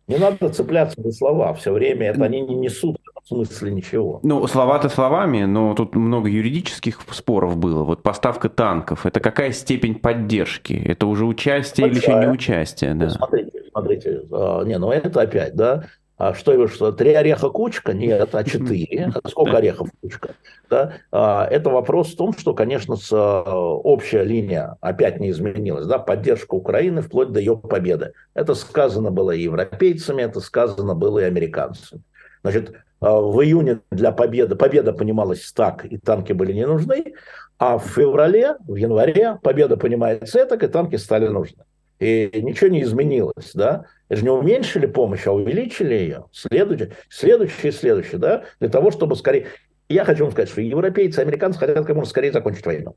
Не надо цепляться за слова все время, это они не несут в смысле ничего. Ну, слова-то словами, но тут много юридических споров было. Вот поставка танков, это какая степень поддержки? Это уже участие Большая. или еще не участие? Да. Смотрите, смотрите, а, не, ну это опять, да, а что его, что три ореха кучка? Нет, а четыре. А сколько орехов кучка? Да? А, это вопрос в том, что, конечно, с, а, общая линия опять не изменилась. Да? Поддержка Украины вплоть до ее победы. Это сказано было и европейцами, это сказано было и американцами. Значит, в июне для победы, победа понималась так, и танки были не нужны, а в феврале, в январе победа понимается так, и танки стали нужны и ничего не изменилось, да, это же не уменьшили помощь, а увеличили ее, следующее, следующее, следующее, да, для того, чтобы скорее... Я хочу вам сказать, что европейцы, американцы хотят как можно скорее закончить войну.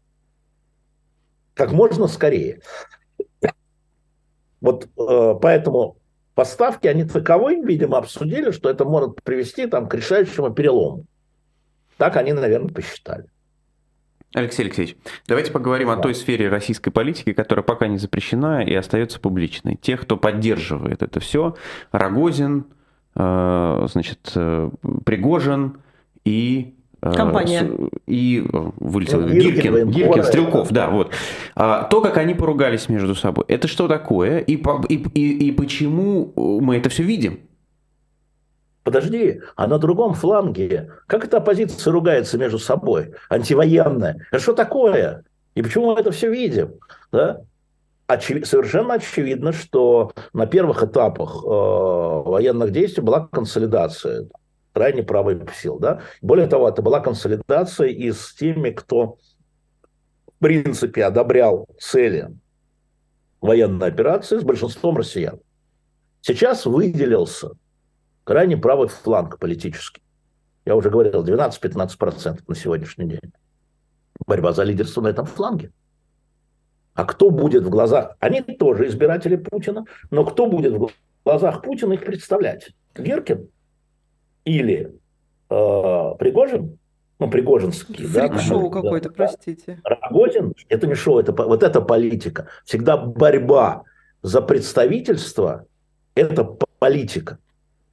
Как можно скорее. Вот э, поэтому поставки, они таковы, видимо, обсудили, что это может привести там, к решающему перелому. Так они, наверное, посчитали. Алексей Алексеевич, давайте поговорим да. о той сфере российской политики, которая пока не запрещена и остается публичной. Тех, кто поддерживает это все, Рогозин, э, значит, э, Пригожин и э, Компания. И вылетел ну, Гиркин, Гиркин, Стрелков, да, вот. А, то, как они поругались между собой, это что такое? И, и, и, и почему мы это все видим? Подожди, а на другом фланге, как эта оппозиция ругается между собой, антивоенная? Это что такое? И почему мы это все видим? Да? Очев... Совершенно очевидно, что на первых этапах э, военных действий была консолидация крайне правых сил. Да? Более того, это была консолидация и с теми, кто в принципе одобрял цели военной операции, с большинством россиян. Сейчас выделился крайне правый фланг политический. Я уже говорил, 12-15% на сегодняшний день. Борьба за лидерство на этом фланге. А кто будет в глазах... Они тоже избиратели Путина, но кто будет в глазах Путина их представлять? Геркин или э, Пригожин? Ну, Пригожинский. Фрик-шоу да, какой-то, да, простите. Рогозин, это не шоу, это, вот это политика. Всегда борьба за представительство – это политика.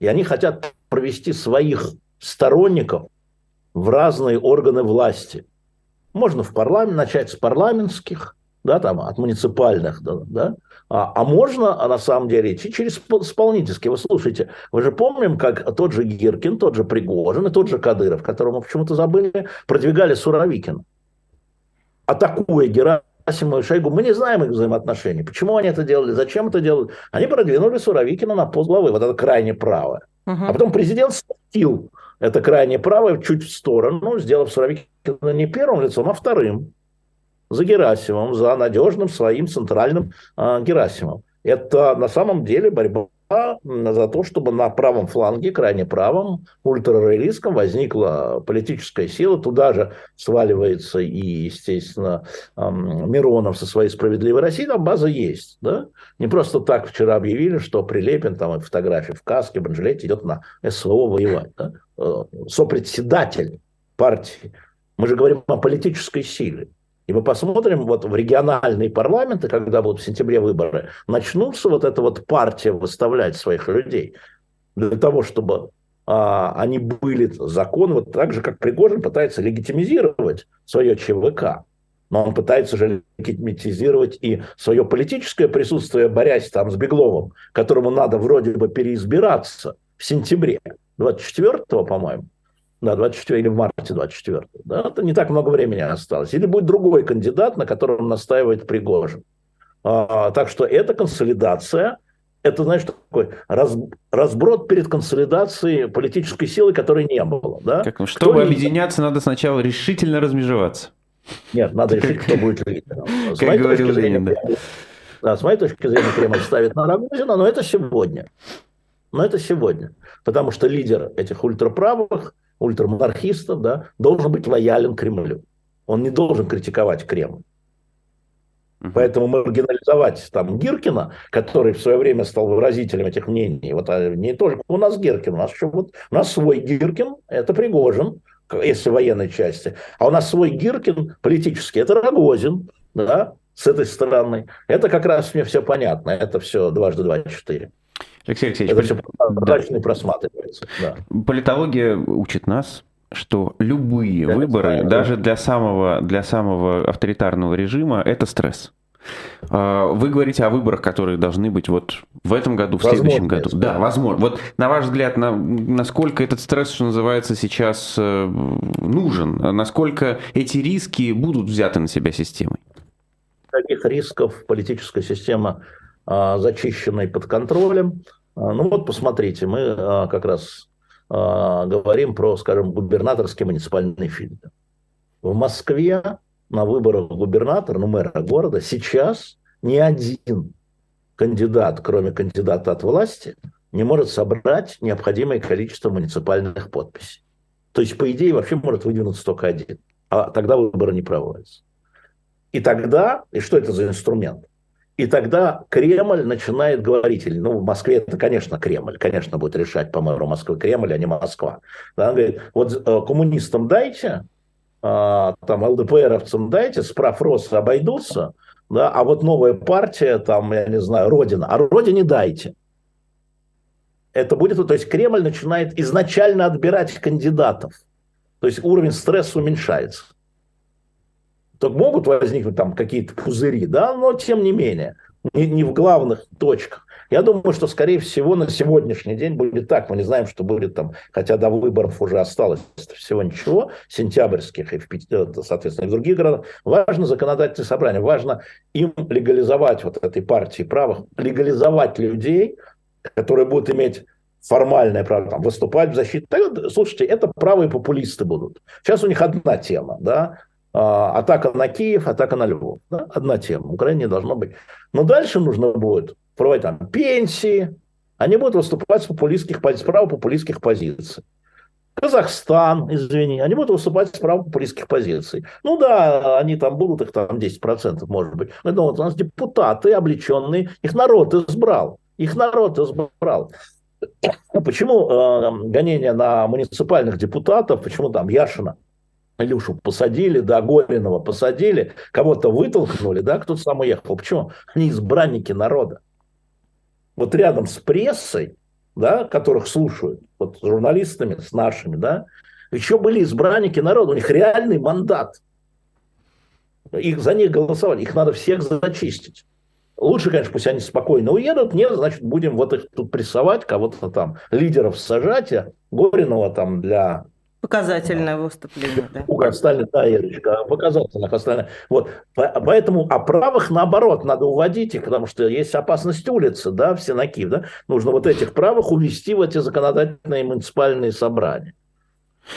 И они хотят провести своих сторонников в разные органы власти. Можно в парламент, начать с парламентских, да, там, от муниципальных, да, да? А, а можно, а на самом деле, идти через исполнительские. Вы слушайте, вы же помним, как тот же Гиркин, тот же Пригожин и тот же Кадыров, которого мы почему-то забыли, продвигали Суровикина. Атакуя Герасимова и Шойгу, мы не знаем их взаимоотношений. Почему они это делали, зачем это делали? Они продвинули Суровикина на пост главы, вот это крайне правое. Угу. А потом президент стил это крайне правое чуть в сторону, сделав Суровикина не первым лицом, а вторым за Герасимом, за надежным своим центральным э, Герасимом. Это на самом деле борьба за то, чтобы на правом фланге, крайне правом, ультрароялистском возникла политическая сила. Туда же сваливается и, естественно, Миронов со своей «Справедливой Россией». Там база есть. Да? Не просто так вчера объявили, что Прилепин, там фотографии в каске, в бронежилете идет на СВО воевать. Да? Э, сопредседатель партии. Мы же говорим о политической силе. И мы посмотрим, вот в региональные парламенты, когда будут в сентябре выборы, начнутся вот эта вот партия выставлять своих людей для того, чтобы а, они были законы, вот так же, как Пригожин пытается легитимизировать свое ЧВК. Но он пытается же легитимизировать и свое политическое присутствие, борясь там с Бегловым, которому надо вроде бы переизбираться в сентябре, 24-го, по-моему. Да, 24 или в марте 24. Да, это не так много времени осталось. Или будет другой кандидат, на котором настаивает Пригожин. А, так что эта консолидация, это, знаешь, такой раз, разброд перед консолидацией политической силы, которой не было. Да? Как, чтобы кто объединяться, не... надо сначала решительно размежеваться. Нет, надо решить, кто будет лидером. Как говорил Ленин, да. Да, с моей точки зрения, Кремль ставит на Рогозина, но это сегодня. Но это сегодня. Потому что лидер этих ультраправых ультрамонархистов, да, должен быть лоялен Кремлю. Он не должен критиковать Кремль. Поэтому маргинализовать там Гиркина, который в свое время стал выразителем этих мнений, вот а не только у нас Гиркин, у нас еще вот у нас свой Гиркин, это Пригожин, если военной части, а у нас свой Гиркин политический, это Рогозин, да, с этой стороны. Это как раз мне все понятно, это все дважды два четыре. Алексей Алексеевич, это все удачно да. просматривается. Да. Политология учит нас, что любые да, выборы, знаю, даже да. для самого, для самого авторитарного режима, это стресс. А, вы говорите о выборах, которые должны быть вот в этом году, в возможно, следующем году. Да, да, возможно. Вот на ваш взгляд, на, насколько этот стресс, что называется, сейчас э, нужен? Насколько эти риски будут взяты на себя системой? Таких рисков политическая система зачищенной под контролем. А, ну вот посмотрите, мы а, как раз говорим про, скажем, губернаторские муниципальные фильтры. В Москве на выборах губернатора, ну мэра города, сейчас ни один кандидат, кроме кандидата от власти, не может собрать необходимое количество муниципальных подписей. То есть, по идее, вообще может выдвинуться только один. А тогда выборы не проводятся. И тогда, и что это за инструмент? И тогда Кремль начинает говорить, или, ну, в Москве это, конечно, Кремль, конечно, будет решать по мэру Москвы Кремль, а не Москва. Да, он говорит, вот э, коммунистам дайте, а, там, ЛДПРовцам дайте, справ Росса обойдутся, да, а вот новая партия, там, я не знаю, Родина, а Родине дайте. Это будет, то есть Кремль начинает изначально отбирать кандидатов. То есть уровень стресса уменьшается то могут возникнуть там какие-то пузыри, да, но тем не менее, не, не в главных точках. Я думаю, что, скорее всего, на сегодняшний день будет так. Мы не знаем, что будет там, хотя до выборов уже осталось всего ничего, сентябрьских и, в, соответственно, и в других городах. Важно законодательное собрание, важно им легализовать вот этой партии правых, легализовать людей, которые будут иметь формальное право там, выступать в защиту. Слушайте, это правые популисты будут. Сейчас у них одна тема, да, атака на Киев, атака на Львов. Да? Одна тема. В Украине должно быть. Но дальше нужно будет проводить там пенсии. Они будут выступать с популистских с популистских позиций. Казахстан, извини, они будут выступать с популистских позиций. Ну да, они там будут, их там 10%, может быть. Но вот у нас депутаты облеченные, их народ избрал. Их народ избрал. Почему э, гонения на муниципальных депутатов, почему там Яшина Илюшу посадили, да, Горинова посадили, кого-то вытолкнули, да, кто-то сам уехал. Почему? Они избранники народа. Вот рядом с прессой, да, которых слушают, вот с журналистами, с нашими, да, еще были избранники народа, у них реальный мандат. Их, за них голосовали, их надо всех зачистить. Лучше, конечно, пусть они спокойно уедут, нет, значит, будем вот их тут прессовать, кого-то там, лидеров сажать, а Горинова там для Показательное выступление, да. У остальных, да, Ирочка, показательных остальных. Вот. Поэтому, а правых, наоборот, надо уводить их, потому что есть опасность улицы, да, все на Киев, да. Нужно вот этих правых увести в эти законодательные муниципальные собрания.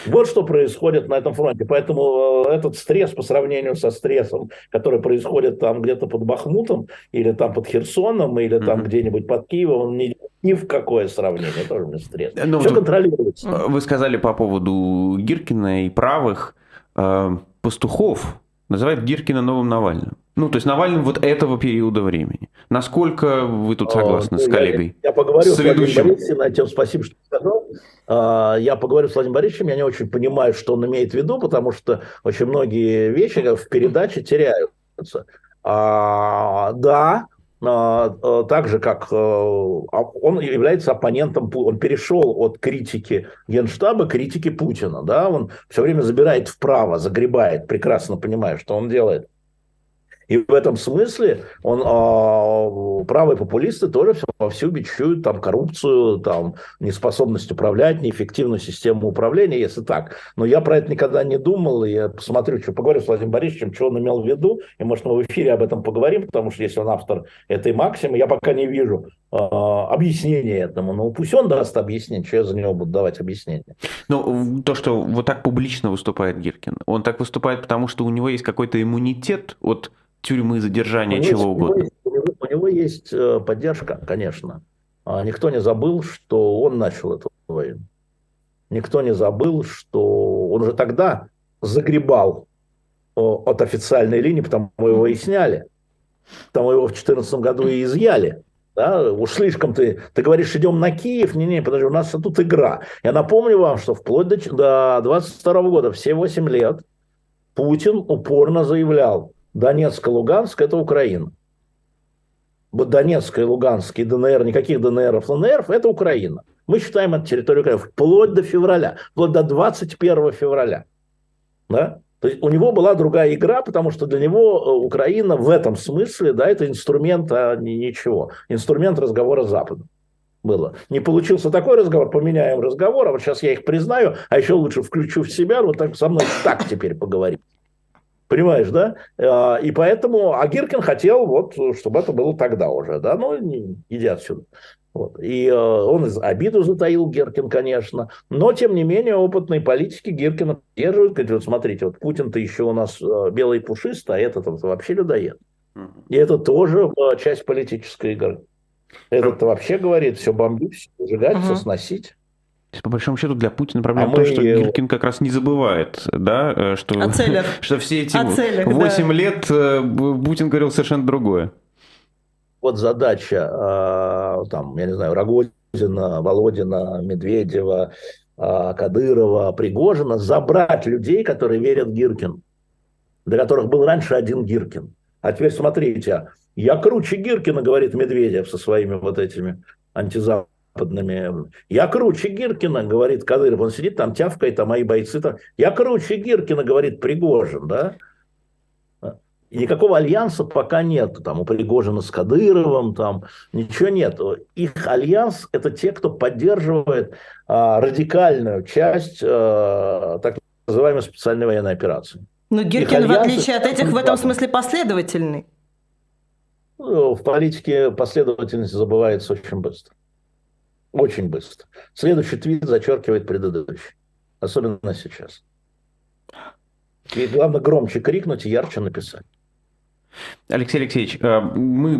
Вот что происходит на этом фронте. Поэтому э, этот стресс по сравнению со стрессом, который происходит там где-то под Бахмутом, или там под Херсоном, или там mm-hmm. где-нибудь под Киевом, он ни, ни в какое сравнение. Тоже не стресс. Ну, Все контролируется. Вы сказали по поводу Гиркина и правых. Э, пастухов называют Гиркина новым Навальным. Ну, то есть Навальным вот этого периода времени. Насколько вы тут согласны а, с коллегой? Я, я поговорю с, с Владимиром Борисовичем на тему, спасибо, что сказал. А, я поговорю с Владимиром Борисовичем, я не очень понимаю, что он имеет в виду, потому что очень многие вещи в передаче теряются. А, да, а, а, так же, как э, он является оппонентом, он перешел от критики Генштаба к критике Путина, да, он все время забирает вправо, загребает, прекрасно понимая, что он делает. И в этом смысле он, а, правые популисты тоже вовсю бичуют там, коррупцию, там, неспособность управлять, неэффективную систему управления, если так. Но я про это никогда не думал, и я посмотрю, что поговорю с Владимиром Борисовичем, что он имел в виду, и, может, мы в эфире об этом поговорим, потому что если он автор этой максимы, я пока не вижу а, объяснения этому. Ну, пусть он даст объяснение, что я за него буду давать объяснение. Ну, то, что вот так публично выступает Гиркин, он так выступает, потому что у него есть какой-то иммунитет от тюрьмы, задержания, чего есть, угодно. У него, у него есть э, поддержка, конечно. А никто не забыл, что он начал эту войну. Никто не забыл, что он уже тогда загребал от официальной линии, потому его и сняли. Там его в 2014 году и изъяли. Да, уж слишком ты, ты говоришь, идем на Киев, не-не, подожди, у нас тут игра. Я напомню вам, что вплоть до, до 22 года, все 8 лет, Путин упорно заявлял, Донецк и Луганск – это Украина. Донецк и Луганск и ДНР, никаких ДНРов, ЛНРов – это Украина. Мы считаем это территорию Украины вплоть до февраля, вплоть до 21 февраля. Да? То есть у него была другая игра, потому что для него э, Украина в этом смысле, да, это инструмент, а не ничего. Инструмент разговора с Западом было. Не получился такой разговор, поменяем разговор, а вот сейчас я их признаю, а еще лучше включу в себя, вот так со мной так теперь поговорим. Понимаешь, да? А, и поэтому, а Гиркин хотел, вот, чтобы это было тогда уже, да, ну, иди отсюда. Вот. И э, он обиду затаил Геркин, конечно, но, тем не менее, опытные политики Геркина поддерживают, говорят, вот смотрите, вот Путин-то еще у нас э, белый пушистый, а этот вот, вообще людоед. И это тоже э, часть политической игры. Этот вообще говорит, все бомбить, все сжигать, все сносить. По большому счету для Путина проблема а в том, что Гиркин как раз не забывает, да, э, что, что все эти целях, 8 да. лет э, Путин говорил совершенно другое. Вот задача, а, там, я не знаю, Рогозина, Володина, Медведева, а, Кадырова, Пригожина, забрать людей, которые верят Гиркин, для которых был раньше один Гиркин. А теперь смотрите, я круче Гиркина, говорит Медведев со своими вот этими антизападными западными. Я круче Гиркина, говорит Кадыров. Он сидит там, тявкает, а мои бойцы там. Я круче Гиркина, говорит Пригожин, да? И никакого альянса пока нет. Там у Пригожина с Кадыровым, там ничего нет. Их альянс – это те, кто поддерживает а, радикальную часть а, так называемой специальной военной операции. Но Гиркин, в отличие от этих, в этом смысле последовательный. Ну, в политике последовательность забывается очень быстро. Очень быстро. Следующий твит зачеркивает предыдущий. Особенно сейчас. И главное громче крикнуть и ярче написать. Алексей Алексеевич, э, мы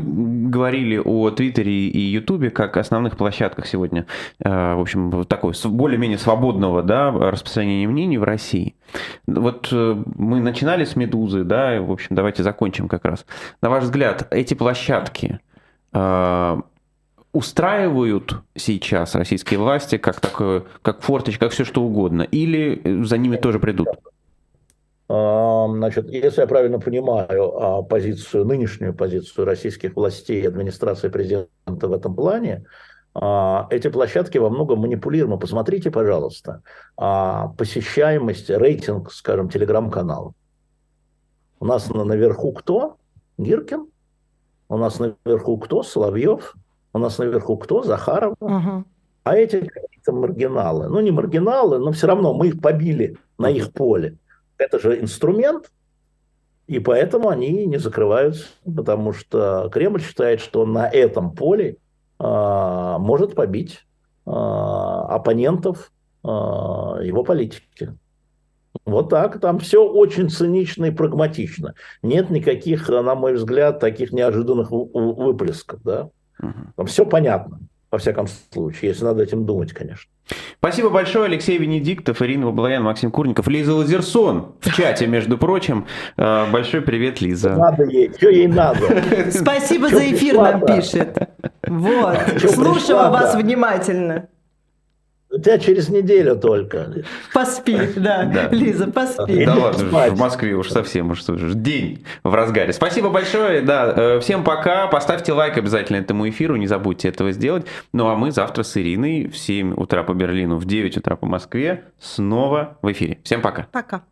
говорили о Твиттере и Ютубе как основных площадках сегодня, э, в общем, такой более-менее свободного да, распространения мнений в России. Вот э, мы начинали с «Медузы», да, в общем, давайте закончим как раз. На ваш взгляд, эти площадки устраивают сейчас российские власти как такое, как форточка, как все что угодно, или за ними тоже придут? Значит, если я правильно понимаю а, позицию, нынешнюю позицию российских властей и администрации президента в этом плане, а, эти площадки во многом манипулируемы. Посмотрите, пожалуйста, а, посещаемость, рейтинг, скажем, телеграм-каналов. У нас наверху кто? Гиркин. У нас наверху кто? Соловьев. У нас наверху кто? Захаров. Угу. А эти какие-то маргиналы. Ну, не маргиналы, но все равно мы их побили на их поле это же инструмент, и поэтому они не закрываются, потому что Кремль считает, что на этом поле а, может побить а, оппонентов а, его политики. Вот так, там все очень цинично и прагматично. Нет никаких, на мой взгляд, таких неожиданных выплесков. Да? Там все понятно во всяком случае, если надо этим думать, конечно. Спасибо большое, Алексей Венедиктов, Ирина Баблоян, Максим Курников, Лиза Лазерсон в чате, между прочим. Э, большой привет, Лиза. Надо ей, что ей надо? Спасибо за эфир, нам пишет. Вот, слушала вас внимательно. У тебя через неделю только. Поспи, да. да. Лиза, поспи. Да ладно, в Москве уж совсем, уж день в разгаре. Спасибо большое, да, э, всем пока. Поставьте лайк обязательно этому эфиру, не забудьте этого сделать. Ну а мы завтра с Ириной в 7 утра по Берлину, в 9 утра по Москве снова в эфире. Всем пока. Пока.